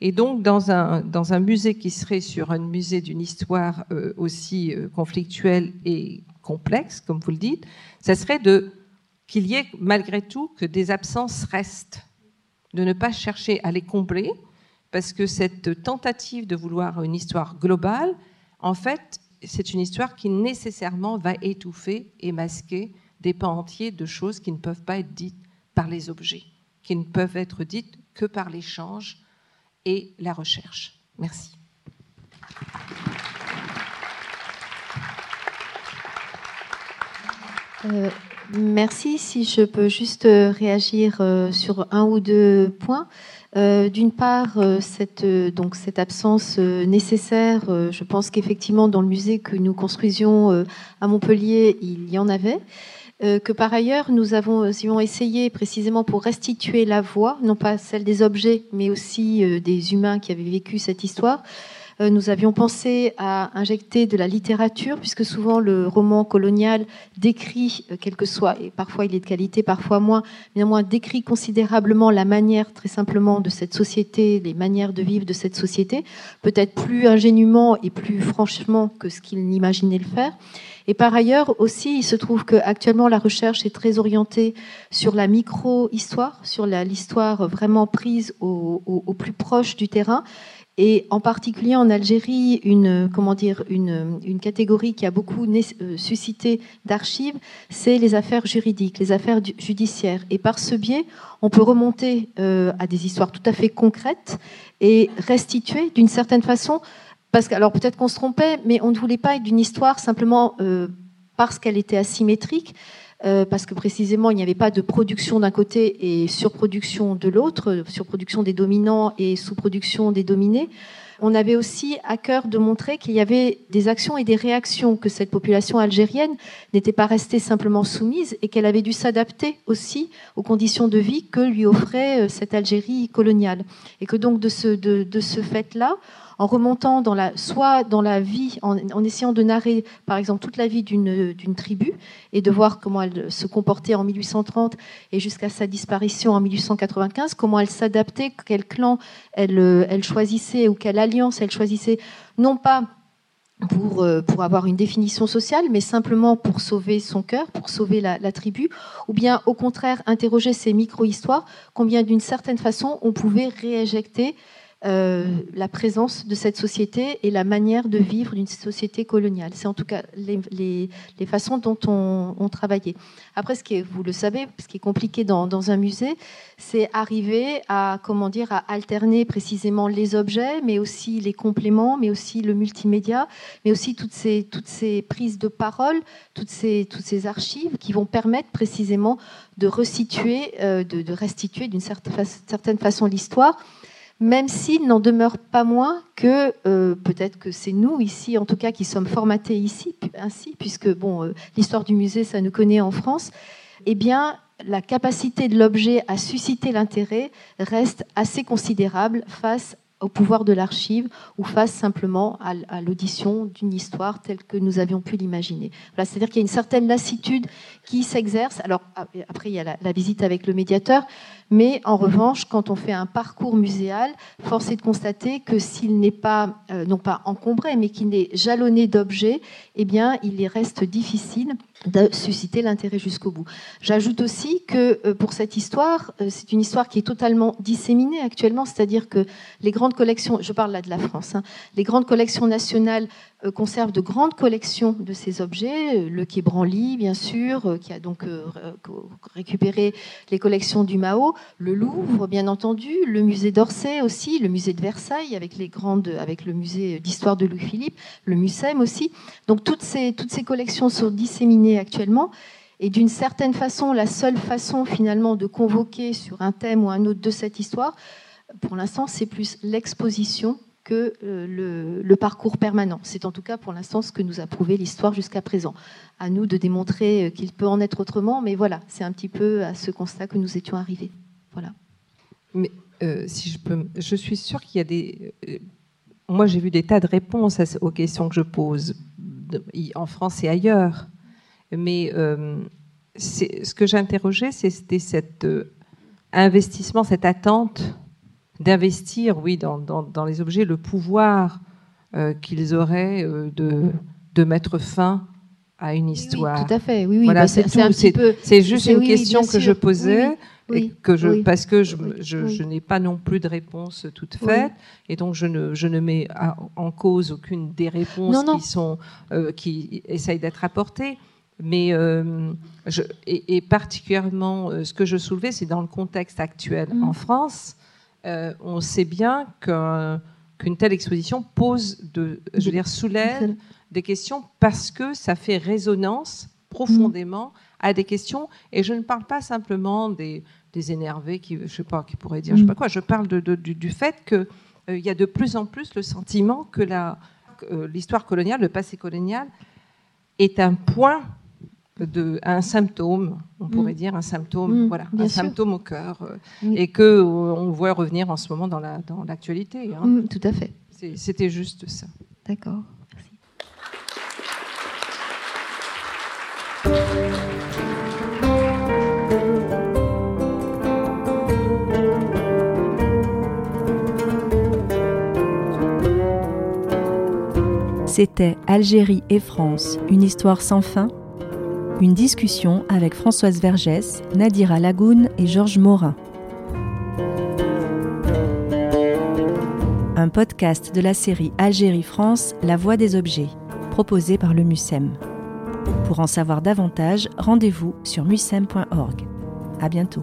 Et donc dans un, dans un musée qui serait sur un musée d'une histoire aussi conflictuelle et complexe, comme vous le dites, ça serait de qu'il y ait malgré tout que des absences restent, de ne pas chercher à les combler, parce que cette tentative de vouloir une histoire globale, en fait, c'est une histoire qui nécessairement va étouffer et masquer des pans entiers de choses qui ne peuvent pas être dites par les objets, qui ne peuvent être dites que par l'échange et la recherche. Merci. Euh, merci. Si je peux juste euh, réagir euh, sur un ou deux points. D'une part, cette, donc, cette absence nécessaire, je pense qu'effectivement, dans le musée que nous construisions à Montpellier, il y en avait. que par ailleurs, nous avons, essayé précisément pour restituer la voix, non pas celle des objets, mais aussi des humains qui avaient vécu cette histoire, euh, nous avions pensé à injecter de la littérature, puisque souvent le roman colonial décrit, euh, quel que soit, et parfois il est de qualité, parfois moins, néanmoins décrit considérablement la manière, très simplement, de cette société, les manières de vivre de cette société, peut-être plus ingénument et plus franchement que ce qu'il n'imaginait le faire. Et par ailleurs aussi, il se trouve qu'actuellement la recherche est très orientée sur la micro-histoire, sur l'histoire vraiment prise au, au, plus proche du terrain et en particulier en Algérie, une, comment dire, une, une catégorie qui a beaucoup euh, suscité d'archives, c'est les affaires juridiques, les affaires judiciaires. Et par ce biais, on peut remonter euh, à des histoires tout à fait concrètes et restituer d'une certaine façon, parce que, alors peut-être qu'on se trompait, mais on ne voulait pas être d'une histoire simplement euh, parce qu'elle était asymétrique, euh, parce que précisément il n'y avait pas de production d'un côté et surproduction de l'autre, surproduction des dominants et sous-production des dominés. On avait aussi à cœur de montrer qu'il y avait des actions et des réactions, que cette population algérienne n'était pas restée simplement soumise et qu'elle avait dû s'adapter aussi aux conditions de vie que lui offrait euh, cette Algérie coloniale. Et que donc de ce, de, de ce fait-là, en remontant dans la, soit dans la vie, en, essayant de narrer, par exemple, toute la vie d'une tribu et de voir comment elle se comportait en 1830 et jusqu'à sa disparition en 1895, comment elle s'adaptait, quel clan elle, elle choisissait ou quelle alliance elle choisissait, non pas pour, euh, pour avoir une définition sociale, mais simplement pour sauver son cœur, pour sauver la, la tribu, ou bien au contraire interroger ces micro-histoires, combien d'une certaine façon on pouvait rééjecter euh, la présence de cette société et la manière de vivre d'une société coloniale. C'est en tout cas les, façons dont on, travaillait. Après, ce qui est, vous le savez, ce qui est compliqué dans, un musée, c'est arriver à, comment dire, à alterner précisément les objets, mais aussi les compléments, mais aussi le multimédia, mais aussi toutes ces, toutes ces prises de parole, toutes ces, toutes ces archives qui vont permettre précisément de resituer, euh, de, de restituer d'une certaine façon l'histoire même s'il n'en demeure pas moins que euh, peut-être que c'est nous ici, en tout cas, qui sommes formatés ici ainsi, puisque euh, l'histoire du musée, ça nous connaît en France. Eh bien, la capacité de l'objet à susciter l'intérêt reste assez considérable face au pouvoir de l'archive ou face simplement à, l'audition d'une histoire telle que nous avions pu l'imaginer. Voilà, C'est-à-dire qu'il y a une certaine lassitude qui s'exerce. Alors après, il y a la, visite avec le médiateur, mais en revanche, quand on fait un parcours muséal, force est de constater que s'il n'est pas, euh, non pas encombré, mais qu'il n'est jalonné d'objets, eh bien, il reste difficile de susciter l'intérêt jusqu'au bout. J'ajoute aussi que euh, pour cette histoire, euh, c'est une histoire qui est totalement disséminée actuellement, c'est-à-dire que les grandes collections, je parle là de la France, hein, les grandes collections nationales euh, conservent de grandes collections de ces objets. Le Quai Branly, bien sûr, qui a donc récupéré les collections du Mao, le Louvre, bien entendu, le musée d'Orsay aussi, le musée de Versailles avec les grandes, avec le musée d'histoire de Louis-Philippe, le Mucem aussi. Donc toutes ces toutes ces collections sont disséminées actuellement. Et d'une certaine façon, la seule façon finalement de convoquer sur un thème ou un autre de cette histoire, pour l'instant, c'est plus l'exposition que euh, le, parcours permanent. C'est en tout cas pour l'instant ce que nous a prouvé l'histoire jusqu'à présent. À nous de démontrer euh, qu'il peut en être autrement, mais voilà, c'est un petit peu à ce constat que nous étions arrivés. Voilà. Mais euh, si je peux, je suis sûre qu'il y a des. moi, j'ai vu des tas de réponses aux questions que je pose en France et ailleurs. Mais ce que j'interrogeais, c'était cet investissement, cette attente d'investir, oui, dans, dans, les objets, le pouvoir euh, qu'ils auraient de, de mettre fin à une histoire. Oui, tout à fait. Oui, oui. Voilà, bah, c'est juste une question que je posais que je, parce que je, je, n'ai pas non plus de réponse toute faite, et donc je ne, je ne mets en cause aucune des réponses qui sont euh, qui essayent d'être apportées. Mais euh, je, et, particulièrement, euh, ce que je soulevais, c'est dans le contexte actuel mm. en France, on sait bien qu'une telle exposition pose, de, je veux dire, soulève des questions parce que ça fait résonance profondément à des questions. Et je ne parle pas simplement des, des énervés qui, je sais pas, qui pourraient dire, je sais pas mm. quoi. Je parle de, du, fait qu'il euh, y a de plus en plus le sentiment que euh, l'histoire coloniale, le passé colonial, est un point de, un symptôme, on mm. pourrait dire un symptôme, mm. voilà, un symptôme au cœur, euh, et que on voit revenir en ce moment dans l'actualité. La, dans tout à fait. C'était juste ça. D'accord. C'était Algérie et France, une histoire sans fin. Une discussion avec Françoise Vergès, Nadira Lagoun et Georges Morin. Un podcast de la série Algérie-France, La Voix des objets, proposé par le MUSEM. Pour en savoir davantage, rendez-vous sur musem.org. À bientôt.